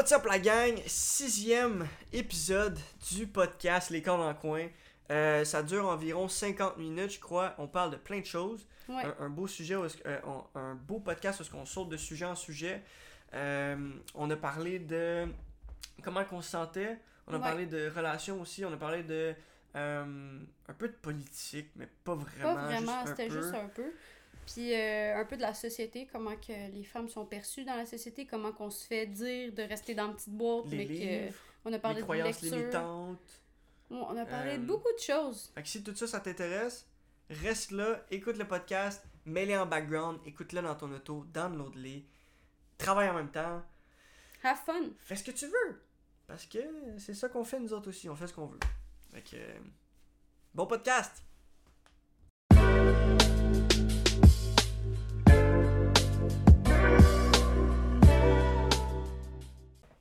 What's up la gang? Sixième épisode du podcast Les Cordes en coin. Euh, ça dure environ 50 minutes, je crois. On parle de plein de choses. Ouais. Un, un beau sujet, euh, on- un beau podcast où on saute de sujet en sujet. Euh, on a parlé de comment qu'on se sentait. On a Ouais. parlé de relations aussi. On a parlé de un peu de politique, mais pas vraiment. Pas vraiment, c'était juste un peu. Puis euh, un peu de la société, comment que les femmes sont perçues dans la société, comment qu'on se fait dire de rester dans une petite boîte, Les mais livres, que on a parlé les de croyances lecture. limitantes. On on a parlé Euh, de beaucoup de choses. Fait que si tout ça, ça t'intéresse, reste là, écoute le podcast, mets-les en background, écoute-le dans ton auto, download-les, travaille en même temps, Have fun! fais ce que tu veux. Parce que c'est ça qu'on fait nous autres aussi, on fait ce qu'on veut. Fait que, euh, bon podcast!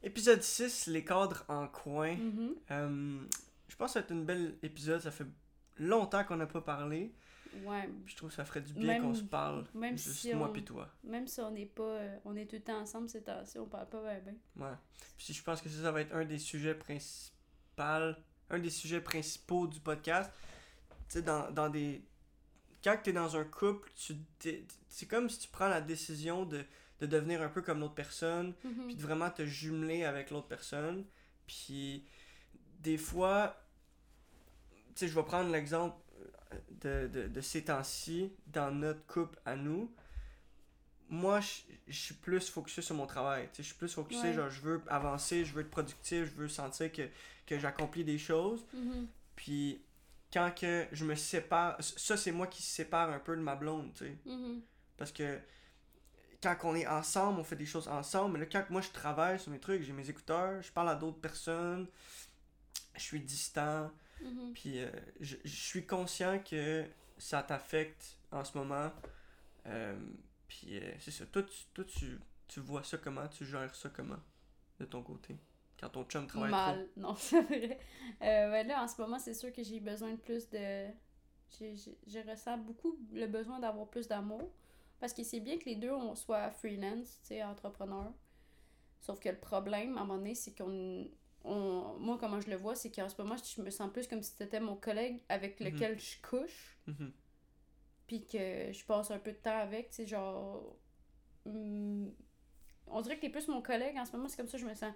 Épisode 6, les cadres en coin. Mhm. Euh, je pense que ça va être une belle épisode. Ça fait longtemps qu'on n'a pas parlé. Ouais, je trouve que ça ferait du bien qu'on se parle. même juste si moi on- puis toi. même si on n'est pas. euh, on est tout le temps ensemble ces temps-ci, on parle pas bien. Ouais. Puis je pense que ça, ça va être un des sujets principaux. Un des sujets principaux du podcast. Tu sais, dans, dans des. Quand tu es dans un couple, tu c'est comme si tu prends la décision de, de devenir un peu comme l'autre personne. Mhm. puis de vraiment te jumeler avec l'autre personne. Puis des fois, tu sais, je vais prendre l'exemple de, de, de ces temps-ci, dans notre couple à nous. Moi, je je suis plus focusé sur mon travail. Tu sais, je suis plus focusé, Ouais. genre, je veux avancer, je veux être productif, je veux sentir que, que j'accomplis des choses. Mhm. Puis quand que je me sépare, ça, c'est moi qui se sépare un peu de ma blonde, tu sais. Mhm. Parce que quand on est ensemble, on fait des choses ensemble. Mais là, quand moi je travaille sur mes trucs, j'ai mes écouteurs, je parle à d'autres personnes, je suis distant. Mhm. Puis euh, je, je suis conscient que ça t'affecte en ce moment. Euh, puis euh, c'est ça. Toi, tu, toi tu, tu vois ça comment? Tu gères ça comment De ton côté Quand ton chum travaille Mal. Non, c'est vrai. Ben là, en ce moment, c'est sûr que j'ai besoin de plus de. Je ressens beaucoup le besoin d'avoir plus d'amour. Parce que c'est bien que les deux, on soit freelance, tu sais, entrepreneur. Sauf que le problème, à un moment donné, c'est qu'on. on- moi, comment je le vois, c'est qu'en ce moment, je me sens plus comme si c'était mon collègue avec Mhm. lequel je couche. Mhm. Puis que je passe un peu de temps avec, tu sais, genre. hum, on dirait que t'es plus mon collègue en ce moment, c'est comme ça que je me sens.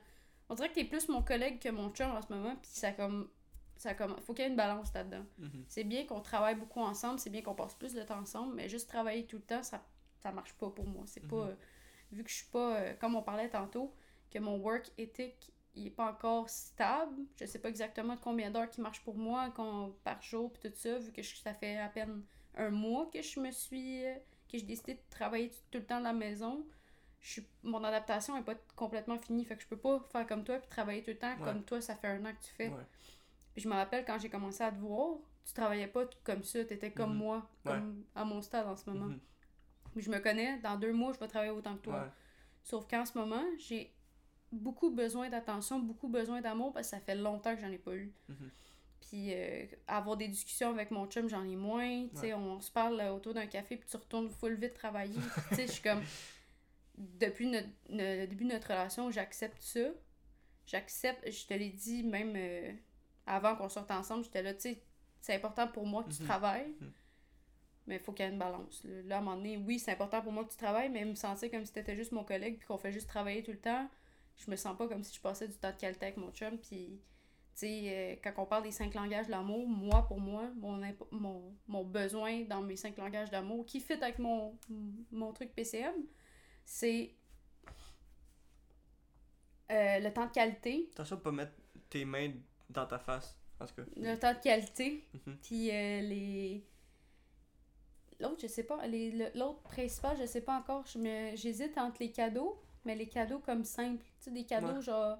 On dirait que t'es plus mon collègue que mon chum en ce moment, puis ça comme. Ça comme. Faut qu'il y ait une balance là-dedans. Mhm. C'est bien qu'on travaille beaucoup ensemble, c'est bien qu'on passe plus de temps ensemble, mais juste travailler tout le temps, ça, ça marche pas pour moi. C'est pas. Mhm. euh, vu que je suis pas. euh, comme on parlait tantôt, que mon work ethic, il est pas encore stable. Je sais pas exactement combien d'heures qui marche pour moi par jour, puis tout ça, vu que je- ça fait à peine un mois que je me suis. euh, que j'ai décidé de travailler tout, le temps de la maison. Je suis, mon adaptation est pas complètement finie, fait que je peux pas faire comme toi puis travailler tout le temps Ouais. comme toi, ça fait un an que tu fais. Ouais. Puis je me rappelle quand j'ai commencé à te voir, tu travaillais pas comme ça, tu étais comme Mhm. moi, comme à mon stade en ce moment. Mhm. Je me connais, dans deux mois, je vais travailler autant que toi. Ouais. Sauf qu'en ce moment, j'ai beaucoup besoin d'attention, beaucoup besoin d'amour parce que ça fait longtemps que j'en ai pas eu. Mhm. Puis euh, avoir des discussions avec mon chum, j'en ai moins. Tu sais, Ouais. on se parle euh, autour d'un café puis tu retournes full vite travailler. tu sais, je suis comme depuis notre, ne- le début de notre relation, j'accepte ça. J'accepte, je te l'ai dit même euh, avant qu'on sorte ensemble, j'étais là, tu sais, c'est important pour moi que tu Mhm. travailles. Mhm. Mais il faut qu'il y ait une balance. Là, à un moment donné, oui, c'est important pour moi que tu travailles, mais me sentir comme si t'étais juste mon collègue puis qu'on fait juste travailler tout le temps, je me sens pas comme si je passais du temps de qualité avec mon chum. Puis, tu sais, euh, quand on parle des cinq langages de l'amour, moi, pour moi, mon, mon, mon besoin dans mes cinq langages d'amour, qui fit avec mon, mon truc PCM, c'est euh, le temps de qualité, Attention de pas mettre tes mains dans ta face. En tout cas. le temps de qualité, Mhm. Puis euh, les. L'autre, je sais pas. L'autre principal, je sais pas encore. J'hésite entre les cadeaux, mais les cadeaux comme simples. Tu sais, des cadeaux Ouais. genre.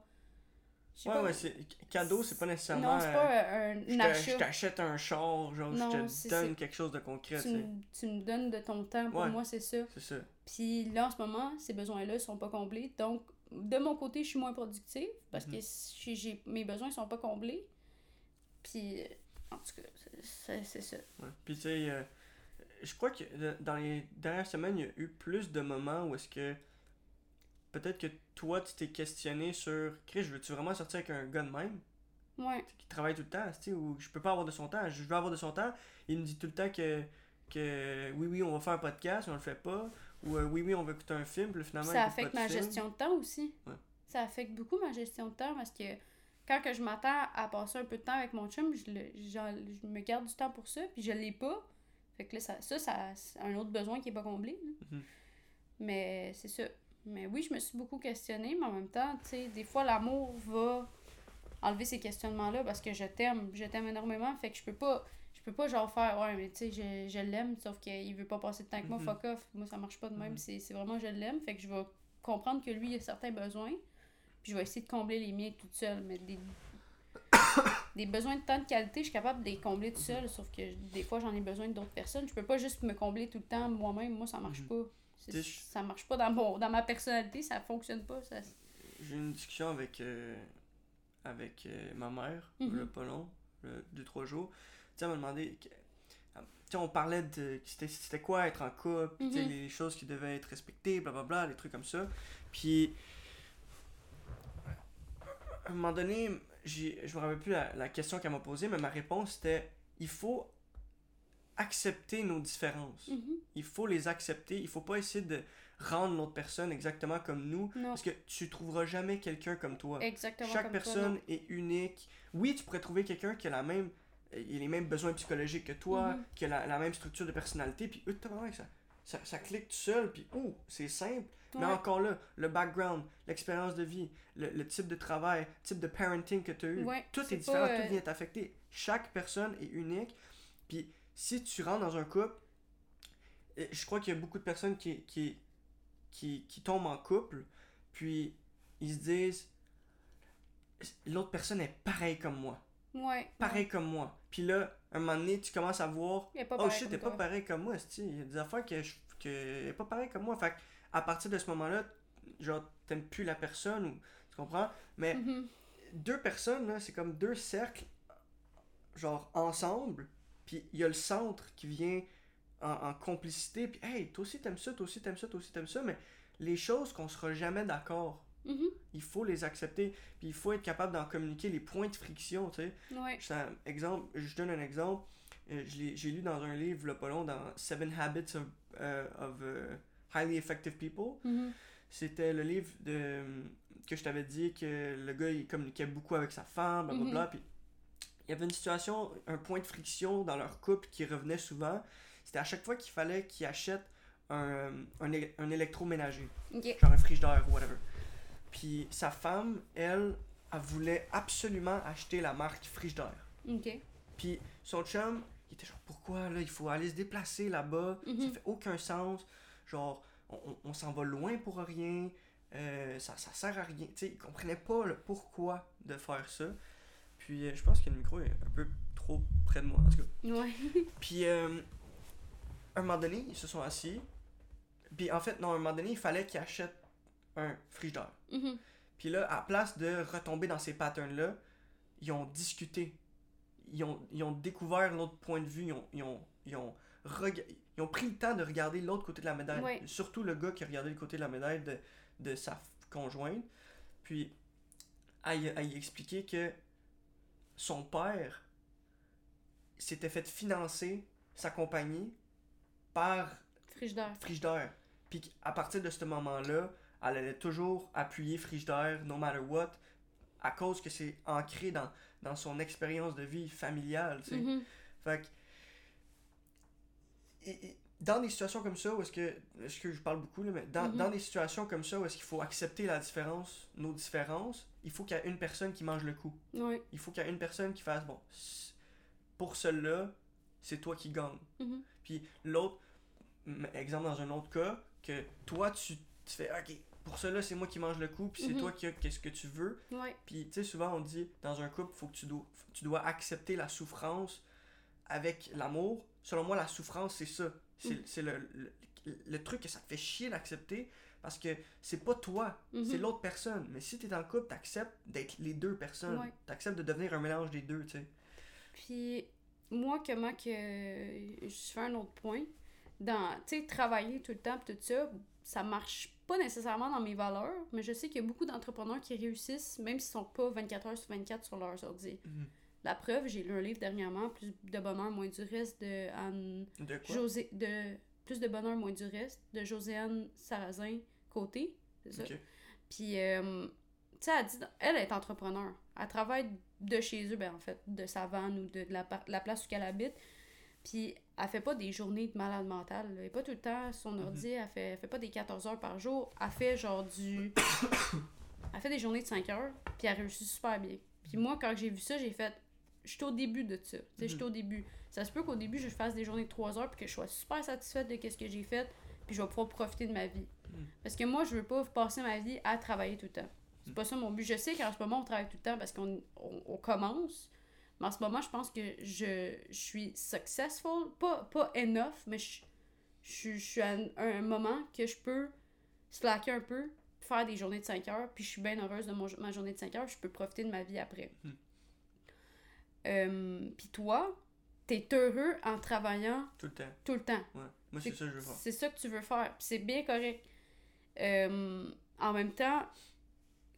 Ouais, pas. ouais, c'est cadeau, c'est pas nécessairement. Non, c'est euh, pas un, je un achat. je t'achète un char, genre, Non, je te donne quelque chose de concret, Tu me, tu me donnes de ton temps. Pour Ouais. moi, c'est ça. C'est ça. Puis là, en ce moment, ces besoins-là sont pas comblés. Donc, de mon côté, je suis moins productive parce Mhm. que j'ai, j'ai- mes besoins sont pas comblés. Puis, euh, en tout cas, c'est ça. Ouais. Puis tu sais, euh, je crois que dans les dernières semaines, il y a eu plus de moments où est-ce que peut-être que toi, tu t'es questionné sur Chris, veux-tu vraiment sortir avec un gars de même? Ouais. qui travaille tout le temps, tu sais, ou je peux pas avoir de son temps, je veux avoir de son temps. Il me dit tout le temps que, que oui, oui, on va faire un podcast, mais on le fait pas. Ou euh, oui, oui, on va écouter un film, puis finalement, ça affecte ma film. gestion de temps aussi. Ouais. Ça affecte beaucoup ma gestion de temps parce que quand que je m'attends à passer un peu de temps avec mon chum, je, le- je me garde du temps pour ça, puis je l'ai pas. Fait que là, ça, ça, ça c'est un autre besoin qui est pas comblé. Mhm. Mais c'est ça. Mais oui, je me suis beaucoup questionnée, mais en même temps, tu sais, des fois, l'amour va enlever ces questionnements-là parce que je t'aime. Je t'aime énormément, fait que je peux pas. Je peux pas genre faire ouais mais tu sais je, je l'aime sauf qu'il veut pas passer de temps avec moi Mhm. fuck off moi ça marche pas de même c'est c'est vraiment je l'aime fait que je vais comprendre que lui il a certains besoins puis je vais essayer de combler les miens toute seule mais des des besoins de temps de qualité je suis capable de les combler toute seule sauf que des fois j'en ai besoin d'autres personnes je peux pas juste me combler tout le temps moi-même moi ça marche Mhm. pas ça marche pas dans mon dans ma personnalité ça fonctionne pas ça J'ai eu une discussion avec, euh, avec euh, ma mère, Mhm. le pas long, le- deux, trois jours. Tu elle m'a demandé. que- Tu sais, on parlait de. C'était quoi être en couple, Mhm. les choses qui devaient être respectées, blablabla, les trucs comme ça. Puis. À un moment donné, je me rappelle plus la, la question qu'elle m'a posée, mais ma réponse c'était il faut accepter nos différences. Mhm. Il faut les accepter. Il faut pas essayer de rendre l'autre personne exactement comme nous. non Parce que tu trouveras jamais quelqu'un comme toi. exactement Chaque comme personne est unique. Oui, tu pourrais trouver quelqu'un qui a la même il a les mêmes besoins psychologiques que toi, Mhm. qui a la, la même structure de personnalité, puis eux, ça, ça, ça clique tout seul, puis oh, c'est simple. Mais encore là, le background, l'expérience de vie, le, le type de travail, le type de parenting que tu as eu, tout est différent, pas, tout euh, vient t'affecter. Chaque personne est unique. Puis si tu rentres dans un couple, je crois qu'il y a beaucoup de personnes qui, qui, qui, qui tombent en couple, puis ils se disent l'autre personne est pareille comme moi, ouais pareil comme moi. Puis là, un moment donné, tu commences à voir Oh shit, t'es pas pareil comme moi. Il y a des affaires que je. que est pas pareil comme moi. Fait à partir de ce moment-là, genre, t'aimes plus la personne, ou. Tu comprends? Mais Mhm. deux personnes, c'est comme deux cercles, genre, ensemble, puis il y a le centre qui vient en, en complicité, puis hey, toi aussi t'aimes ça, toi aussi t'aimes ça, toi aussi t'aimes ça, mais les choses qu'on sera jamais d'accord, Mhm. il faut les accepter, puis il faut être capable d'en communiquer les points de friction, tu sais. Ouais. Exemple, je donne un exemple. Euh, J'ai lu dans un livre, là, pas long, dans Seven Habits of, euh, of, euh, Highly Effective People. Mhm. C'était le livre de, que je t'avais dit que le gars il communiquait beaucoup avec sa femme, blablabla. Puis il y avait une situation, un point de friction dans leur couple qui revenait souvent. C'était à chaque fois qu'il fallait qu'il achète un, un, électroménager genre un frigidaire ou whatever. Puis sa femme, elle, elle voulait absolument acheter la marque frigidaire. Ok. Puis son chum, il était genre pourquoi là, il faut aller se déplacer là-bas, ça Mhm. fait aucun sens. Genre, on, on- on s'en va loin pour rien, euh, ça, ça sert à rien. Tu sais, il comprenait pas le pourquoi de faire ça. Puis euh, je pense que le micro est un peu trop près de moi, en tout cas. Ouais. Puis, euh, un moment donné, ils se sont assis. Puis, en fait, non, un moment donné, il fallait qu'ils achètent un frigidaire. Mhm. Puis là, à place de retomber dans ces patterns-là, ils ont discuté. Ils ont, ils ont découvert l'autre point de vue. Ils ont, ils ont, ils ont, rega- ils ont pris le temps de regarder l'autre côté de la médaille. Ouais. Surtout le gars qui a regardé le côté de la médaille de, de sa conjointe. Puis, à y, à y expliquer que son père s'était fait financer sa compagnie par Frigidaire. Frigidaire. Puis à partir de ce moment-là, elle allait toujours appuyer Frigidaire, no matter what, à cause que c'est ancré dans, dans son expérience de vie familiale, tu sais. Mhm. Fait que. Dans des situations comme ça, où est-ce que. Est-ce que je parle beaucoup, là, mais dans, Mhm. dans des situations comme ça, où est-ce qu'il faut accepter la différence, nos différences, il faut qu'il y ait une personne qui mange le coup. Il faut qu'il y ait une personne qui fasse, bon, pour celle-là, c'est toi qui gagne. Mhm. Puis l'autre, exemple dans un autre cas, que toi tu, tu fais, ok, pour cela c'est moi qui mange le coup, puis c'est Mhm. toi qui as qu'est-ce que tu veux. Ouais. Puis tu sais, souvent on dit, dans un couple, faut que tu dois, tu dois accepter la souffrance avec l'amour. Selon moi, la souffrance, c'est ça. C'est c'est le, le, le truc que ça te fait chier d'accepter parce que c'est pas toi, Mhm. c'est l'autre personne. Mais si t'es en couple, t'acceptes d'être les deux personnes. Ouais. T'acceptes de devenir un mélange des deux, tu sais. Puis, moi, comment que. Je fais un autre point? Dans, tu sais, travailler tout le temps, tout ça, ça marche pas nécessairement dans mes valeurs, mais je sais qu'il y a beaucoup d'entrepreneurs qui réussissent, même s'ils sont pas 24 heures sur 24 sur leurs ordi. Mhm. La preuve, j'ai lu un livre dernièrement, Plus de bonheur, moins du reste, de Anne De quoi? José, de Plus de bonheur, moins du reste, de Joséanne Sarrazin Côté. C'est ça? Ok. Puis, euh, tu sais, elle, dit, elle est entrepreneur. Elle travaille de chez eux, ben, en fait, de sa vanne ou de, de la, la place où elle habite. Puis, elle fait pas des journées de malade mental. là. Elle est pas tout le temps son ordi. Elle, fait, elle fait pas des 14 heures par jour. Elle fait genre du. elle fait des journées de 5 heures. Puis, elle réussit super bien. Puis, moi, quand j'ai vu ça, j'ai fait. Je suis au début de ça. Je suis au début. Ça se peut qu'au début, je fasse des journées de 3 heures. Puis que je sois super satisfaite de ce que j'ai fait. Puis, je vais pouvoir profiter de ma vie. Mhm. Parce que moi, je veux pas passer ma vie à travailler tout le temps. C'est pas ça mon but. Je sais qu'en ce moment, on travaille tout le temps parce qu'on on, on commence. Mais en ce moment, je pense que je, je suis successful. Pas, pas enough, mais je, je, je suis à un, un moment que je peux slacker un peu, faire des journées de 5 heures, puis je suis bien heureuse de mon, ma journée de 5 heures. Je peux profiter de ma vie après. Euh, puis toi, t'es heureux en travaillant Tout le temps. tout le temps. Ouais. Moi, c'est ça que je veux faire. C'est ça que tu veux faire. Puis c'est bien correct. Euh, en même temps,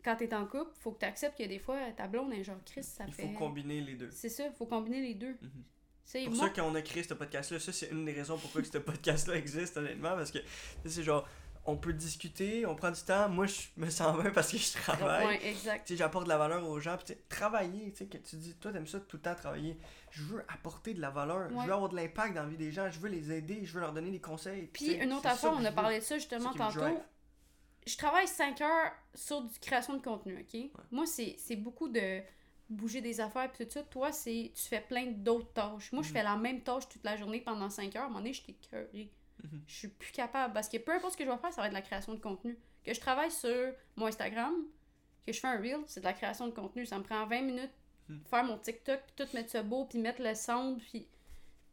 quand t'es en couple, faut que tu acceptes que des fois, ta blonde est genre Chris, ça Il fait. faut combiner les deux. C'est ça, faut combiner les deux. Mhm. C'est pour moi. ça qu'on a créé ce podcast-là, ça c'est une des raisons pourquoi ce podcast-là existe honnêtement, parce que c'est genre, on peut discuter, on prend du temps, moi je me sens bien parce que je travaille, Ouais, exact. j'apporte de la valeur aux gens, puis travailler, tu sais, que tu dis, toi t'aimes ça tout le temps travailler, je veux apporter de la valeur, je veux avoir de l'impact dans la vie des gens, je veux les aider, je veux leur donner des conseils. Puis une autre affaire, on a parlé de ça justement tantôt. Je travaille 5 heures sur du création de contenu, ok? Moi, c'est beaucoup de bouger des affaires puis tout ça. Toi, c'est tu fais plein d'autres tâches. Moi, je Mhm. fais la même tâche toute la journée pendant 5 heures. À un moment donné, je Mhm. Je suis plus capable. Parce que peu importe ce que je vais faire, ça va être de la création de contenu. Que je travaille sur mon Instagram, que je fais un reel, c'est de la création de contenu. Ça me prend 20 minutes Mhm. faire mon TikTok, puis tout mettre ça beau, puis mettre le sound, puis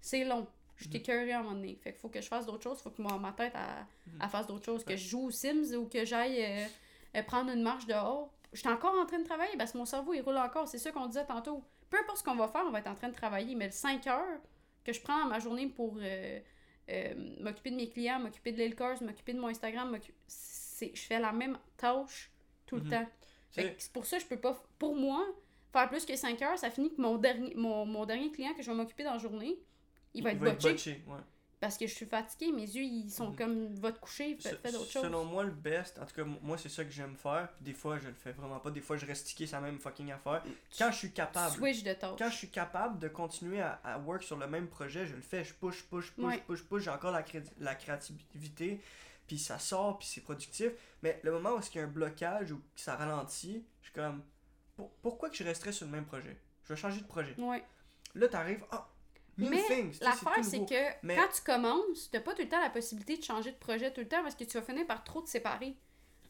c'est long. Je Mhm. t'écœurée à un moment donné. Fait qu'il faut que je fasse d'autres choses. faut que moi, ma tête elle, Mhm. elle fasse d'autres choses. Que je joue aux Sims ou que j'aille euh, euh, prendre une marche dehors. Je suis encore en train de travailler parce que mon cerveau, il roule encore. C'est ça qu'on disait tantôt. Peu importe ce qu'on va faire, on va être en train de travailler. Mais le 5 heures que je prends dans ma journée pour euh, euh, m'occuper de mes clients, m'occuper de l'île m'occuper de mon Instagram, je fais la même tâche tout le Mhm. temps. C'est- pour ça que je peux pas. Pour moi, faire plus que 5 heures, ça finit que mon dernier, mon, mon dernier client que je vais m'occuper dans la journée, il va être botché. botché, ouais. Parce que je suis fatiguée, mes yeux ils sont Mhm. comme va te coucher, fais, fais d'autres choses. Selon moi, le best, en tout cas, moi, c'est ça que j'aime faire. Puis des fois, je le fais vraiment pas. Des fois, je reste sur la même fucking affaire. Quand je suis capable, Switch de tâches. quand je suis capable de continuer à, à work sur le même projet, je le fais. Je push, push, push, Ouais. push, push. J'ai encore la, cré- la créativité. Puis ça sort, puis c'est productif. Mais le moment où il y a un blocage ou que ça ralentit, je suis comme, pour- pourquoi que je resterais sur le même projet? Je vais changer de projet. Ouais. Là, t'arrives, ah, Mais tu L'affaire, c'est que Mais- quand tu commences, t'as pas tout le temps la possibilité de changer de projet tout le temps parce que tu vas finir par trop te séparer.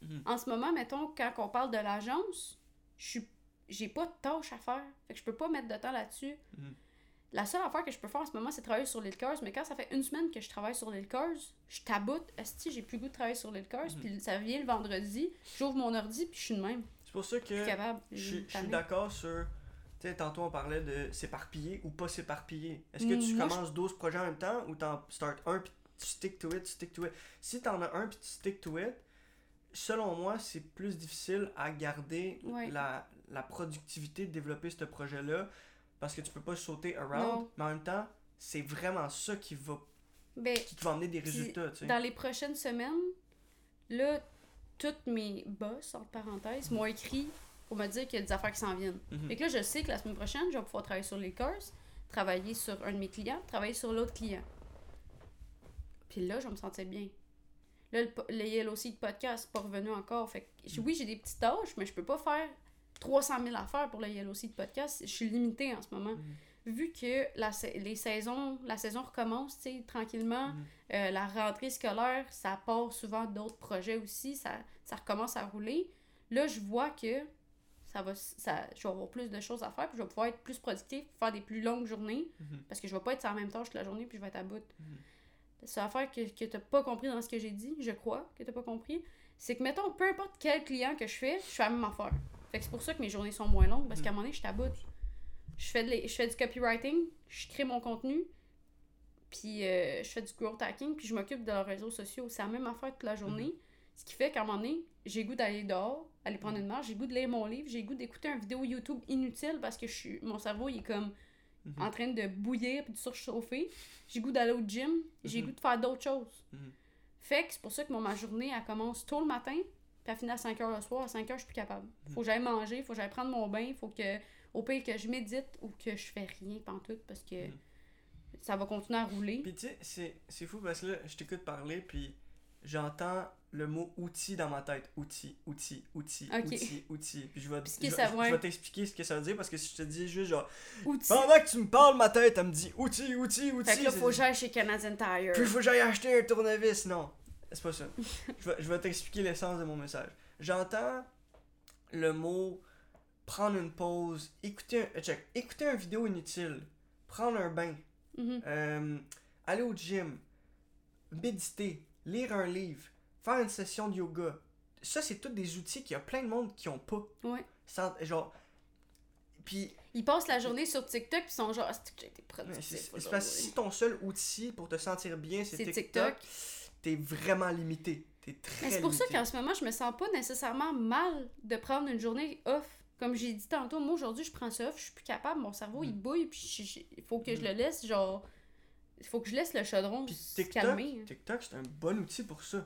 Mhm. En ce moment, mettons, quand on parle de l'agence, je j'ai pas de tâches à faire. Fait que je peux pas mettre de temps là-dessus. Mhm. La seule affaire que je peux faire en ce moment, c'est travailler sur l'île Curse. Mais quand ça fait une semaine que je travaille sur l'île Curse, je taboute. Esti, j'ai plus le goût de travailler sur l'île Curse. Mhm. Puis ça vient le vendredi, j'ouvre mon ordi, puis je suis de même. C'est pour ça Je suis que capable. je suis- suis d'accord sur. Tu sais, tantôt on parlait de s'éparpiller ou pas s'éparpiller. Est-ce que tu commences 12 projets en même temps ou t'en start un puis tu stick to it, stick to it? Si t'en as un puis tu stick to it, selon moi, c'est plus difficile à garder Ouais. la, la productivité de développer ce projet-là parce que tu peux pas sauter around, Non. mais en même temps, c'est vraiment ça qui va, Ben, qui va amener des résultats. tu sais. Dans les prochaines semaines, là, toutes mes boss, entre parenthèses, m'ont écrit pour me dire qu'il y a des affaires qui s'en viennent. Mhm. Fait que là, je sais que la semaine prochaine, je vais pouvoir travailler sur les courses, travailler sur un de mes clients, travailler sur l'autre client. Puis là, je vais me sentir bien. Là, le, le Yellow Seed podcast, c'est pas revenu encore. Fait que, j- oui, j'ai des petites tâches, mais je peux pas faire 300 000 affaires pour le Yellow Seed podcast. Je suis limitée en ce moment. Vu que la, les saisons, la saison recommence, tranquillement, Mhm. euh, la rentrée scolaire, ça part souvent d'autres projets aussi, ça, ça recommence à rouler. Là, je vois que ça va, ça, je vais avoir plus de choses à faire, puis je vais pouvoir être plus productif, faire des plus longues journées, Mhm. parce que je vais pas être sur la même tâche toute la journée, puis je vais être à bout. Mhm. C'est l'affaire que, que tu pas compris dans ce que j'ai dit, je crois que tu pas compris, c'est que, mettons, peu importe quel client que je fais, je fais la même affaire. Fait que c'est pour ça que mes journées sont moins longues, parce Mhm. qu'à un moment donné, je suis à bout. Je fais, de les- je fais du copywriting, je crée mon contenu, puis euh, je fais du growth hacking, puis je m'occupe de leurs réseaux sociaux. C'est la même affaire toute la journée. Ce qui fait qu'à un moment donné, j'ai goût d'aller dehors, aller prendre une marche, j'ai goût de lire mon livre, j'ai goût d'écouter une vidéo YouTube inutile parce que je suis, mon cerveau il est comme Mhm. en train de bouillir puis de surchauffer. J'ai goût d'aller au gym, j'ai Mhm. goût de faire d'autres choses. Mhm. Fait que c'est pour ça que mon, ma journée, elle commence tôt le matin, puis elle finit à 5 h le soir. À 5 h je suis plus capable. Mhm. Faut que j'aille manger, faut que j'aille prendre mon bain, faut que, au pire, que je médite ou que je fais rien pantoute parce que ça va continuer à rouler. Puis tu sais, c'est- c'est fou parce que là, je t'écoute parler, puis j'entends le mot outil dans ma tête. Outil, outil, outil, Ok. outil, outil. Puis je vais, je, vais t'expliquer ce que ça veut dire parce que si je te dis juste genre, pendant que tu me parles, ma tête, elle me dit outil, outil, outil. Fait que là, faut que j'aille chez Canadian Tire. Puis faut que j'aille acheter un tournevis. Non, c'est pas ça. je vais, je vais t'expliquer l'essence de mon message. J'entends le mot prendre une pause, écouter un, check, écouter une vidéo inutile, prendre un bain, Mhm. euh, aller au gym, méditer, lire un livre, faire une session de yoga. Ça, c'est tous des outils qu'il y a plein de monde qui ont pas. Ouais. Sans- genre. Puis, Ils passent la journée sur TikTok puis ils sont genre, ah, c'est que j'ai été c'est productif. c'est parce que si ton seul outil pour te sentir bien, c'est TikTok, t'es vraiment limité. T'es très c'est pour ça qu'en ce moment, je me sens pas nécessairement mal de prendre une journée off. Comme j'ai dit tantôt, moi aujourd'hui, je prends ça off, je suis plus capable, mon cerveau il Mm. bouille, puis il faut que je le laisse, genre. Il faut que je laisse le chaudron Puis se TikTok, calmer. TikTok, c'est un bon outil pour ça.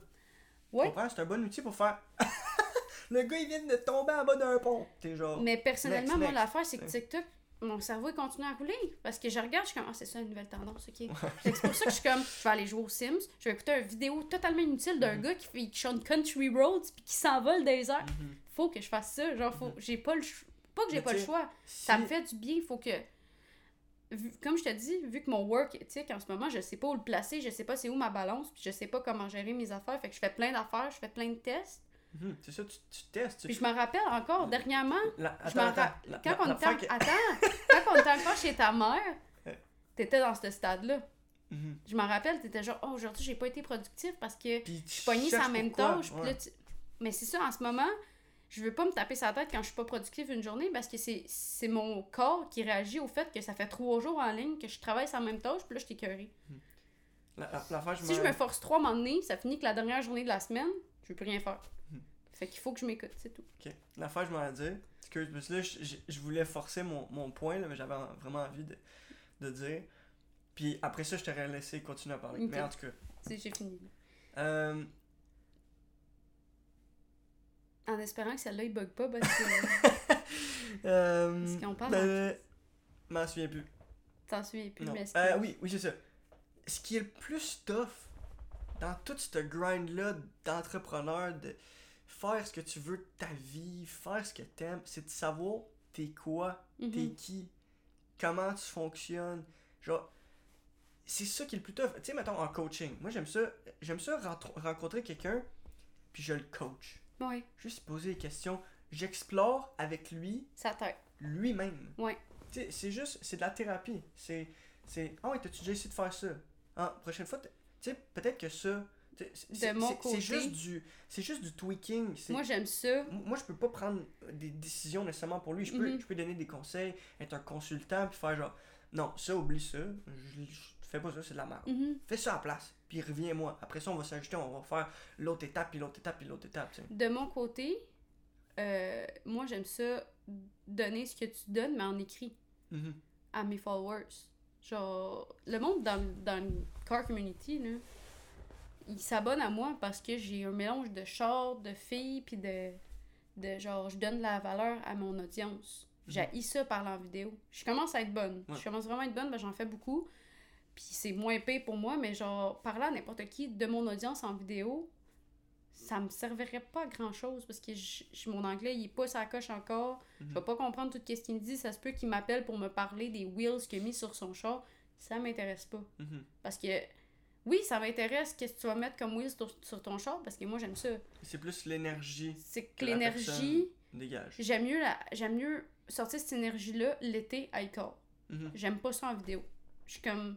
Ouais. C'est un bon outil pour faire. Le gars, il vient de tomber en bas d'un pont. T'es genre. Mais personnellement, Next, moi, l'affaire, c'est que. TikTok, mon cerveau, il continue à rouler. Parce que je regarde, je suis comme, ah, c'est ça une nouvelle tendance, ok. C'est pour ça que je suis comme, je vais aller jouer aux Sims, je vais écouter une vidéo totalement inutile d'un Mhm. gars qui, fait, qui chante Country Roads puis qui s'envole des airs. Mhm. Faut que je fasse ça. Genre, faut, j'ai pas le choix. Pas que j'ai pas le choix. Ça me fait du bien, faut que. Vu- comme je te dis, vu que mon work éthique en ce moment, je sais pas où le placer, je sais pas c'est où ma balance, puis je sais pas comment gérer mes affaires, fait que je fais plein d'affaires, je fais plein de tests. Mhm, C'est ça, tu, tu testes. Tu... Puis je me rappelle encore, dernièrement, La- je attends, m'en attends. ra- La- quand, la- on était l'affaire en- que- attends, quand on était encore chez ta mère, t'étais dans ce stade-là. Mhm. Je m'en rappelle, t'étais genre, oh, aujourd'hui, j'ai pas été productif parce que je suis pognée sur la même tâche. puis ouais. là, tu- Mais c'est ça, en ce moment, je veux pas me taper sa tête quand je suis pas productive une journée parce que c'est c'est mon corps qui réagit au fait que ça fait trois jours en ligne que je travaille sur la même tâche, puis là, je suis écœurée. La- la- l'affaire, je Si je me- force trois donné, ça finit que la dernière journée de la semaine, je veux plus rien faire. Mhm. Fait qu'il faut que je m'écoute, c'est tout. Ok. L'affaire, je m'en ai dit. Excuse, parce que là, je, je- voulais forcer mon, mon point, là, mais j'avais en- vraiment envie de, de dire. Puis après ça, je t'aurais laissé continuer à parler. Mais en tout cas. C'est j'ai fini. euh, En espérant que celle-là, il bug pas parce que euh, Parce qu'on parle euh, Je m'en souviens plus. t'en souviens plus, Non. mais Euh, que- oui, oui, c'est ça. Ce qui est le plus tough dans tout ce grind-là d'entrepreneur, de faire ce que tu veux de ta vie, faire ce que t'aimes, c'est de savoir t'es quoi, Mhm. t'es qui, comment tu fonctionnes. Genre, c'est ça qui est le plus tough. Tu sais, mettons en coaching, moi j'aime ça, j'aime ça rencontrer quelqu'un, puis je le coach. Ouais, Juste poser des questions. J'explore avec lui sa tête. lui-même. Ouais. Tu sais, c'est juste, c'est de la thérapie. C'est, c'est, ah ouais, t'as-tu déjà essayé de faire ça? Ah, prochaine fois, tu sais, peut-être que ça, c'est- c'est- mon c'est- côté- c'est juste du, c'est juste du tweaking. Moi, j'aime ça. moi, je peux pas prendre des décisions nécessairement pour lui. Je peux, Mhm. je peux donner des conseils, être un consultant, puis faire genre, non, ça, oublie ça. Je, je fais pas ça, c'est de la merde. Mhm. Fais ça à la place, puis reviens-moi. Après ça, on va s'ajouter, on va faire l'autre étape, puis l'autre étape, puis l'autre étape. De mon côté, euh, moi, j'aime ça donner ce que tu donnes, mais en écrit Mhm. à mes followers. Genre, le monde dans, dans le car community, là, il s'abonne à moi parce que j'ai un mélange de chars, de filles, puis de, de genre, je donne de la valeur à mon audience. J'ai ça parler en vidéo. Je commence à être bonne. Ouais. Je commence vraiment à être bonne, ben, j'en fais beaucoup. Puis c'est moins payé pour moi, mais genre, parler à n'importe qui de mon audience en vidéo, ça me servirait pas à grand chose parce que je- je- mon anglais il est pas sa coche encore. Je vais pas comprendre tout ce qu'il me dit. Ça se peut qu'il m'appelle pour me parler des wheels qu'il a mis sur son char. Ça m'intéresse pas. Mhm. Parce que oui, ça m'intéresse qu'est-ce que tu vas mettre comme wheels sur, sur ton char parce que moi j'aime ça. C'est plus l'énergie C'est que Que la l'énergie, dégage. j'aime mieux la j'aime mieux sortir cette énergie-là l'été à Icor. Mhm. J'aime pas ça en vidéo. Je suis comme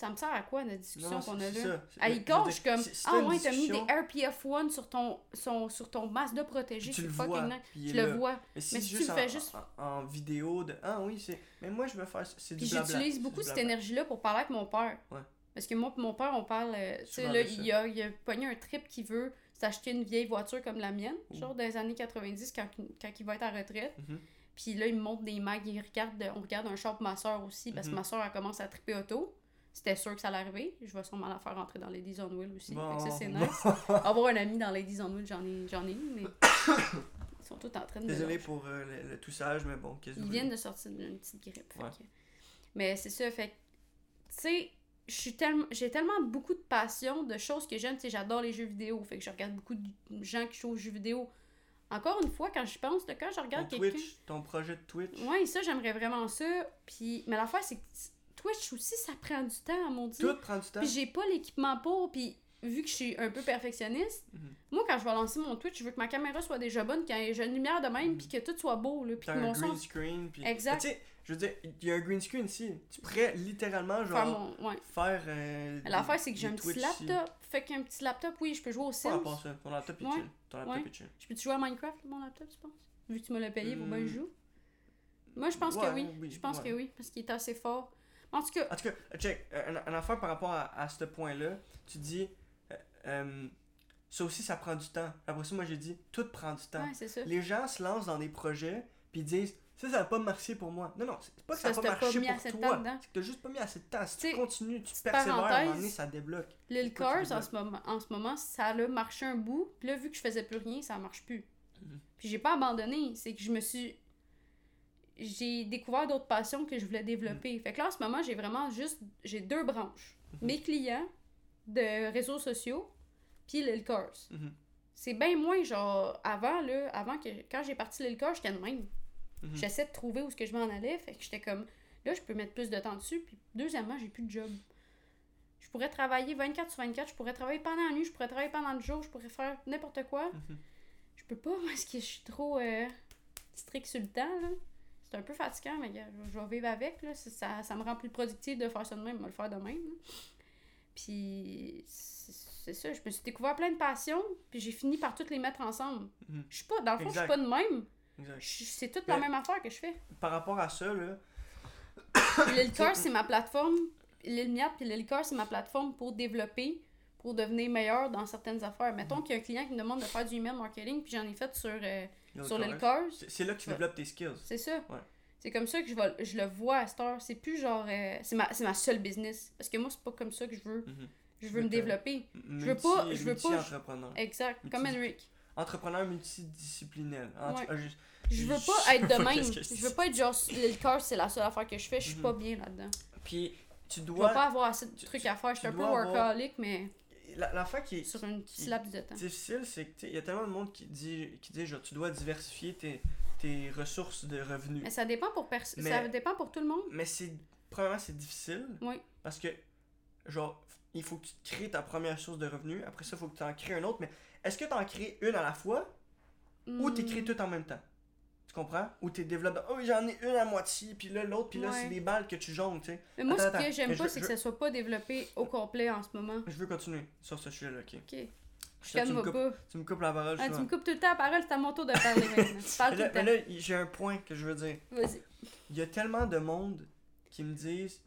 ça me sert à quoi notre discussion qu'on a là? À Icor, dire, je suis comme Ah ouais, t'as mis des discussion, RPF1 sur ton, son, sur ton Mazda protégé, puis tu c'est fucking est le vois. Mais si Mais c'est si tu le en, fais juste- en, en vidéo de ah oui c'est mais moi je veux faire c'est du j'utilise beaucoup cette énergie-là pour parler avec mon père. Ouais. Parce que moi mon père, on parle. euh, tu sais, là, de il a, il a pogné un trip qui veut s'acheter une vieille voiture comme la mienne, Ouh. genre des années 90, quand, quand il va être à retraite. Mhm. Puis là, il me montre des mags, il regarde, on regarde un shop pour ma soeur aussi, parce que Mhm. ma soeur, elle commence à triper auto. C'était sûr que ça allait arriver. Je vais sûrement la faire rentrer dans Ladies on Wheel aussi. Fait que ça, c'est Bon. nice. Avoir un ami dans Ladies on Wheel, j'en ai, j'en ai eu, mais ils sont tous en train de Désolé pour euh, le, le toussage, mais bon, qu'est-ce que Ils vous viennent de sortir d'une petite grippe. fait Ouais. que- Mais c'est ça, fait tu sais, suis tellement, j'ai tellement beaucoup de passion, de choses que j'aime. Tu sais, j'adore les jeux vidéo. Fait que je regarde beaucoup de gens qui jouent aux jeux vidéo. Encore une fois, quand je pense, là, quand je regarde quelqu'un. Twitch, ton projet de Twitch. Ouais, ça, j'aimerais vraiment ça. Puis, mais l'affaire, c'est que Twitch aussi, ça prend du temps, à mon dieu. Tout prend du temps. Puis j'ai pas l'équipement pour, puis vu que je suis un peu perfectionniste, Mhm. moi, quand je vais lancer mon Twitch, je veux que ma caméra soit déjà bonne, qu'il y ait une lumière de même, Mhm. puis que tout soit beau, là, puis que un mon green son... screen. Puis... Exact. Sais, je veux dire, il y a un green screen ici. Tu pourrais littéralement, Faire genre, mon... Ouais. faire. euh, L'affaire, c'est que j'ai un petit ici. laptop. Fait qu'un petit laptop, oui, je peux jouer au Sims. part ça. Ton laptop est Ouais. chill. Ton laptop Ouais. est chill. Je peux-tu jouer à Minecraft, mon laptop, tu penses? Vu que tu me l'as payé, bien que je Hmm. joue. Moi, je pense Ouais, que oui. oui, Je pense ouais. que oui, parce qu'il est assez fort. En tout cas, En tout cas, check, euh, un, affaire par rapport à, à ce point-là, tu dis, euh, euh, ça aussi, ça prend du temps. Après ça, moi, j'ai dit, tout prend du temps. ouais, c'est ça. Les gens se lancent dans des projets, puis ils disent, ça, ça va pas marcher pour moi. Non, non, c'est pas que ça va pas mis pour toi. C'est que t'as juste pas mis assez de temps. Si T'sais, tu continues, tu persévères, à un moment donné, ça débloque. Lil Cars, en ce, moment, en ce moment, ça a marché un bout. Puis là, vu que je faisais plus rien, ça marche plus. Mhm. Puis j'ai pas abandonné. C'est que je me suis. J'ai découvert d'autres passions que je voulais développer. Fait que là, en ce moment, j'ai vraiment juste. J'ai deux branches. Mhm. Mes clients de réseaux sociaux, puis Cars. Mhm, C'est bien moins genre. Avant, là, avant que. Quand j'ai parti Cars, j'étais de même. mhm. J'essaie de trouver où est-ce que je m'en allais. Fait que j'étais comme. Là, je peux mettre plus de temps dessus. Puis, deuxièmement, j'ai plus de job. Je pourrais travailler 24 sur 24. Je pourrais travailler pendant la nuit. Je pourrais travailler pendant le jour. Je pourrais faire n'importe quoi. Je peux pas parce que je suis trop euh, strict sur le temps. Là. C'est un peu fatigant, mais gars, je vais vivre avec. Là. Ça, ça me rend plus productive de faire ça de même. Je vais le faire de même. là. Puis, c'est ça. Je me suis découvert plein de passions. Puis, j'ai fini par toutes les mettre ensemble. Mhm. Je suis pas. Dans le fond, je suis Exact. pas de même. Exact. Je- C'est toute la Mais- même affaire que je fais. Par rapport à ça, là, Car, c'est ma plateforme. Miat puis Car, c'est ma plateforme pour développer, pour devenir meilleur dans certaines affaires. Mettons qu'il y a un client qui me demande de faire du email marketing, puis j'en ai fait sur, euh, Sur Lil Cars, Cars. c'est là que tu développes tes skills. C'est ça. Ouais. C'est comme ça que je, vais, je le vois à cette heure. C'est plus genre. euh, c'est ma, c'est ma seule business. Parce que moi, c'est pas comme ça que je veux. Mhm. Je veux me développer. Multi- veux pas- je veux pas- multi-entrepreneur. Exact. Comme Henrik. Entrepreneur multidisciplinaire. Ouais. cas, je- Je veux Je pas être de même. je Je veux pas être genre. Car, c'est la seule affaire que je fais. Je suis Mhm. pas bien là-dedans. Puis, tu Je dois. vais pas avoir assez de tu- trucs à faire. Je suis un peu avoir- workaholic, mais La, qui est, sur une qui- petite laps de temps. difficile, c'est que tu sais, il y a tellement de monde qui dit, qui dit genre, tu dois diversifier tes, tes ressources de revenus. Mais ça dépend pour pers- Mais- ça dépend pour tout le monde. Mais c'est. Premièrement, c'est difficile. Oui. Parce que, genre, il faut que tu crées ta première source de revenus. Après ça, il faut que tu en crées une autre. Mais est-ce que tu en crées une à la fois ou tu Hmm. crées tout en même temps? Tu comprends? Ou tu développes. Oh, j'en ai une à moitié, puis là, l'autre, puis là, Ouais. c'est les balles que tu jongles, tu sais. Mais moi, Attends, ce que j'aime pas, c'est que ça soit pas développé au complet en ce moment. Je veux continuer sur ce sujet-là, ok. Ok. Je tu, me coupes, pas. tu me coupes la parole, Ah, tu me coupes tout le temps la parole, c'est à mon tour de parler maintenant. Tu parles Mais tout là, mais là, j'ai un point que je veux dire. Vas-y. Il y a tellement de monde qui me disent,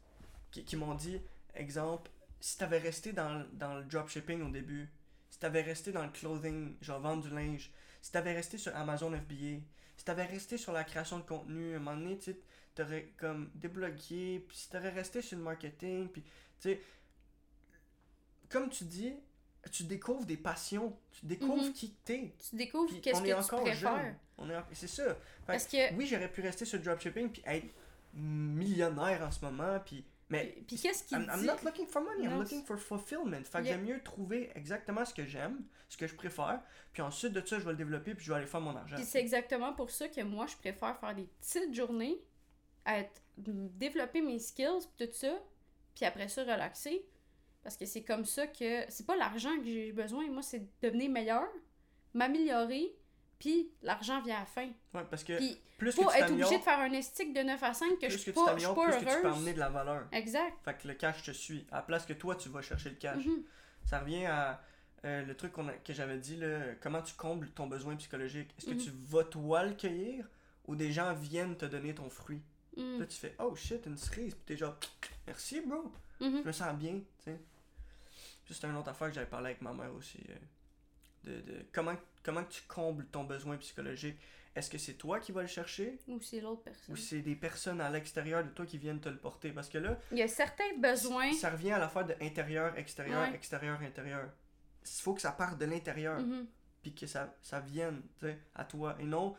qui, qui m'ont dit, exemple, si t'avais resté dans, dans le dropshipping au début, si t'avais resté dans le clothing, genre vendre du linge, si t'avais resté sur Amazon FBA, si t'avais resté sur la création de contenu, à un moment donné, tu t'aurais comme débloqué, puis si t'aurais resté sur le marketing, puis tu sais, comme tu dis, tu découvres des passions, tu découvres Mhm. qui t'es. Tu découvres qu'est-ce que est tu préfères. jeune. On est C'est ça. Fait Parce que. oui, j'aurais pu rester sur le dropshipping puis être millionnaire en ce moment, puis mais Puis, qu'est-ce qu'il I'm, I'm dit? not looking for money, I'm Non, looking for fulfillment. Fait que Yeah. j'aime mieux trouver exactement ce que j'aime, ce que je préfère, puis ensuite de ça, je vais le développer puis je vais aller faire mon argent. Puis c'est exactement pour ça que moi, je préfère faire des petites journées, être, développer mes skills, tout ça, puis après ça, relaxer. Parce que c'est comme ça que. C'est pas l'argent que j'ai besoin, moi, c'est de devenir meilleur, m'améliorer, puis l'argent vient à la fin. Ouais, parce que Puis plus que tu être obligé de faire un estique de 9 à 5 que plus je que suis tu pas, je suis pas plus que tu peux heureuse. amener de la valeur. Exact. Fait que le cash te suit. À la place que toi, tu vas chercher le cash. Mhm. Ça revient à euh, le truc qu'on a- que j'avais dit, là, comment tu combles ton besoin psychologique? Est-ce que Mhm. tu vas toi le cueillir ou des gens viennent te donner ton fruit? Mm. Là, tu fais, oh shit, une cerise. Puis t'es genre, merci, bro. Mhm. Je me sens bien, tu sais. C'est une autre affaire que j'avais parlé avec ma mère aussi. euh, de, de comment, comment tu combles ton besoin psychologique? Est-ce que c'est toi qui vas le chercher? Ou c'est l'autre personne? ou c'est des personnes à l'extérieur de toi qui viennent te le porter? Parce que là, Il y a certains besoins. ça revient à l'affaire de intérieur, extérieur, Ouais. extérieur, intérieur. Il faut que ça parte de l'intérieur, Mhm. puis que ça, ça vienne tu sais, à toi. Et non,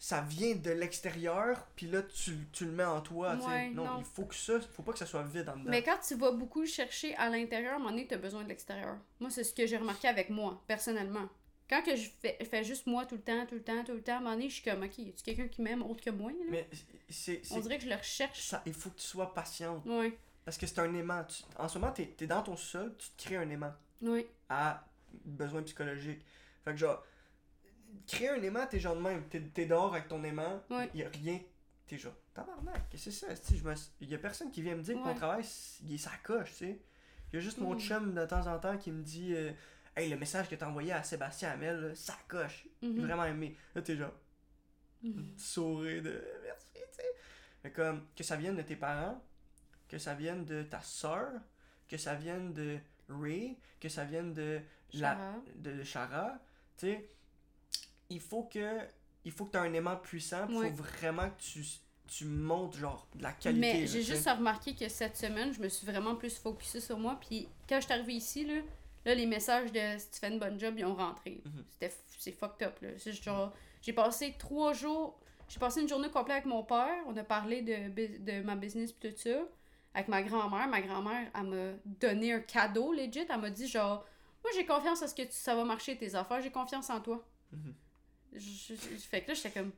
ça vient de l'extérieur, puis là, tu, tu le mets en toi. Ouais, non, non. il faut que ça, faut pas que ça soit vide en dedans. Mais quand tu vas beaucoup chercher à l'intérieur, à un moment donné, tu as besoin de l'extérieur. Moi, c'est ce que j'ai remarqué avec moi, personnellement. Quand que je fais, fais juste moi tout le temps, tout le temps, tout le temps, à un moment donné, je suis comme, ok, y a quelqu'un qui m'aime autre que moi? là? Mais c'est, On dirait que je le recherche. ça, il faut que tu sois patiente. Ouais, Parce que c'est un aimant. Tu- en ce moment, tu es, dans ton sol, tu te crées un aimant ouais. à besoin psychologique. Fait que genre, créer un aimant, t'es genre de même. T'es, t'es dehors avec ton aimant, il Ouais. y a rien. T'es genre, tabarnak, qu'est-ce que c'est ça? Je me... Il y a personne qui vient me dire que mon travail, il est sa coche, tu sais. Il y a juste mon Mhm. chum de temps en temps qui me dit, euh, hey, le message que t'as envoyé à Sébastien Hamel, là, ça coche. J'ai Mhm. vraiment aimé. Là, t'es genre, Mhm. sourire de merci, tu sais. Mais comme que ça vienne de tes parents, que ça vienne de ta soeur, que ça vienne de Ray, que ça vienne de la Chara. de Shara, tu sais, il faut que il faut que tu aies un aimant puissant, il Ouais. faut vraiment que tu tu montes genre de la qualité. Mais j'ai juste remarqué que cette semaine, je me suis vraiment plus focusée sur moi. Puis quand je suis arrivée ici, là, là, les messages de si tu fais une bonne job, ils ont rentré. Mhm. C'était C'est fucked up. Là. C'est genre, j'ai passé trois jours. J'ai passé une journée complète avec mon père. On a parlé de, de ma business puis tout ça. Avec ma grand-mère. Ma grand-mère, elle m'a donné un cadeau, legit. Elle m'a dit genre, moi j'ai confiance à ce que tu, ça va marcher tes affaires. J'ai confiance en toi. Mhm. Je, je- je- fait que là, j'étais comme.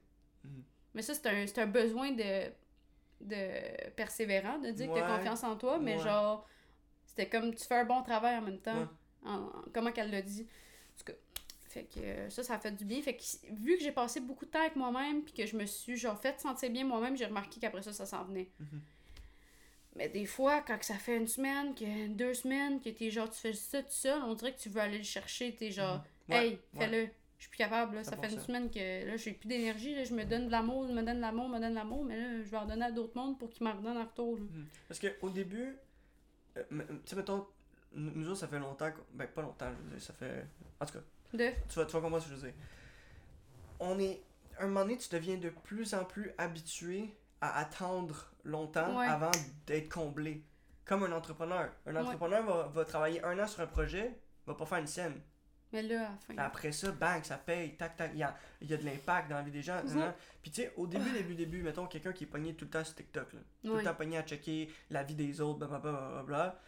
Mhm. Mais ça, c'est un, c'est un besoin de, de persévérant, de dire que t'as confiance en toi, mais Ouais. genre, c'était comme tu fais un bon travail en même temps. Ouais. En- en- comment qu'elle l'a dit. En tout cas, fait que euh, ça, ça a fait du bien. Fait que vu que j'ai passé beaucoup de temps avec moi-même, puis que je me suis genre fait sentir bien moi-même, j'ai remarqué qu'après ça, ça s'en venait. Mhm. Mais des fois, quand ça fait une semaine, que deux semaines, que t'es genre, tu fais ça tout seul, on dirait que tu veux aller le chercher, t'es genre, Mhm. Ouais, hey, fais-le. Je suis plus capable, là. Ça fait une 100%. semaine que là, j'ai plus d'énergie, là. Je me donne de l'amour, je me donne de l'amour, je me donne de l'amour, mais là, je vais en donner à d'autres mondes pour qu'ils m'en redonnent en retour, là. Mhm. Parce qu'au début, euh, tu sais, mettons, nous nous autres, ça fait longtemps, ben pas longtemps, je veux dire, ça fait. En tout cas, De? tu vas, tu vas comprendre ce que je veux dire. On est. Un moment donné, tu deviens de plus en plus habitué à attendre longtemps Ouais. avant d'être comblé. Comme un entrepreneur. Un Ouais. entrepreneur va, va travailler un an sur un projet, va pas faire une scène. Mais là. Après ça, bang, ça paye, tac, tac. Il y a, y a de l'impact dans la vie des gens. Mhm. nan. Puis tu sais, au début, début, début, mettons quelqu'un qui est pogné tout le temps sur TikTok, là. tout Ouais. le temps pogné à checker la vie des autres, blablabla, blablabla.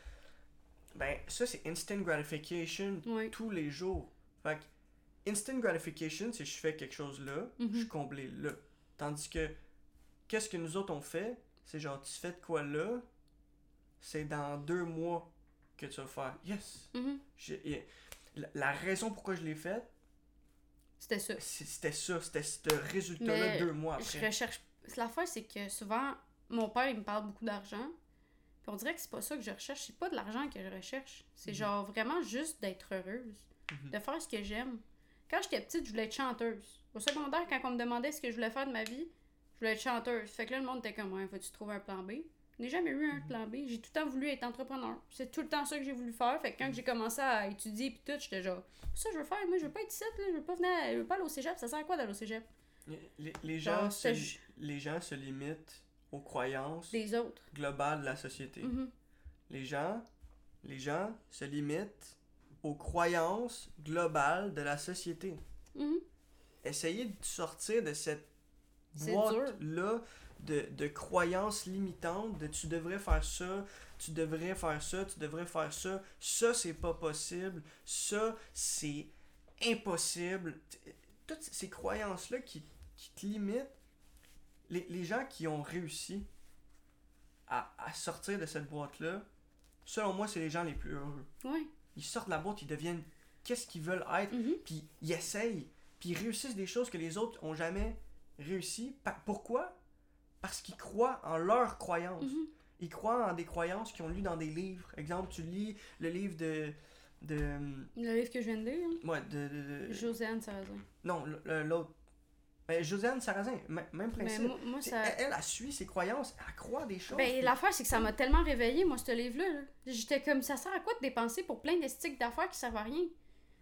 Ben, ça, c'est instant gratification tous les jours. Fait que, instant gratification, c'est je fais quelque chose là, je suis comblé là. Tandis que, qu'est-ce que nous autres on fait? C'est genre, tu fais de quoi là? C'est dans deux mois que tu vas faire. Yes Mhm. J'ai- et la, la raison pourquoi je l'ai fait, C'était ça. c'était ça, c'était ce résultat-là deux mois Je après. recherche. L'affaire, c'est que souvent, mon père, il me parle beaucoup d'argent. Puis on dirait que c'est pas ça que je recherche. C'est pas de l'argent que je recherche. C'est Mhm. genre vraiment juste d'être heureuse. Mhm. De faire ce que j'aime. Quand j'étais petite, je voulais être chanteuse. Au secondaire, quand on me demandait ce que je voulais faire de ma vie, je voulais être chanteuse. Fait que là, le monde était comme, ouais, faut-tu trouver un plan B? Je n'ai jamais eu un Mhm. plan B. J'ai tout le temps voulu être entrepreneur. C'est tout le temps ça que j'ai voulu faire. Fait que quand j'ai commencé à étudier puis tout, j'étais genre, ça je veux faire. Moi, je veux pas être ici, là. Je veux pas venir, à- je veux pas aller au cégep. Ça sert à quoi d'aller au cégep? Genre, se, les gens se limitent aux croyances Des autres. globales de la société. Mhm. Les gens, les gens se limitent aux croyances globales de la société. Mhm. Essayez de sortir de cette boîte-là de, de croyances limitantes, de tu devrais faire ça, tu devrais faire ça, tu devrais faire ça, ça c'est pas possible, ça c'est impossible. Toutes ces croyances-là qui, qui te limitent, les, les gens qui ont réussi à, à sortir de cette boîte-là, selon moi, c'est les gens les plus heureux. Ouais. Ils sortent de la boîte, ils deviennent qu'est-ce qu'ils veulent être, Mhm. puis ils essayent, puis ils réussissent des choses que les autres ont jamais réussi. Pa- pourquoi? Parce qu'ils croient en leurs croyances. Mhm. Ils croient en des croyances qu'ils ont lues dans des livres. Exemple, tu lis le livre de. de. Le livre que je viens de lire, hein? ouais, de. de- de- Josiane Sarrazin. non, l'autre. Ben, Josiane Sarrazin, même Mais principe. moi, moi, C'est- ça. Elle, elle, elle suit ses croyances, elle croit des choses. Ben, puis- l'affaire, c'est que ça m'a tellement réveillée, moi, ce livre-là. là. J'étais comme, ça sert à quoi de dépenser pour plein d'estiques d'affaires qui servent à rien?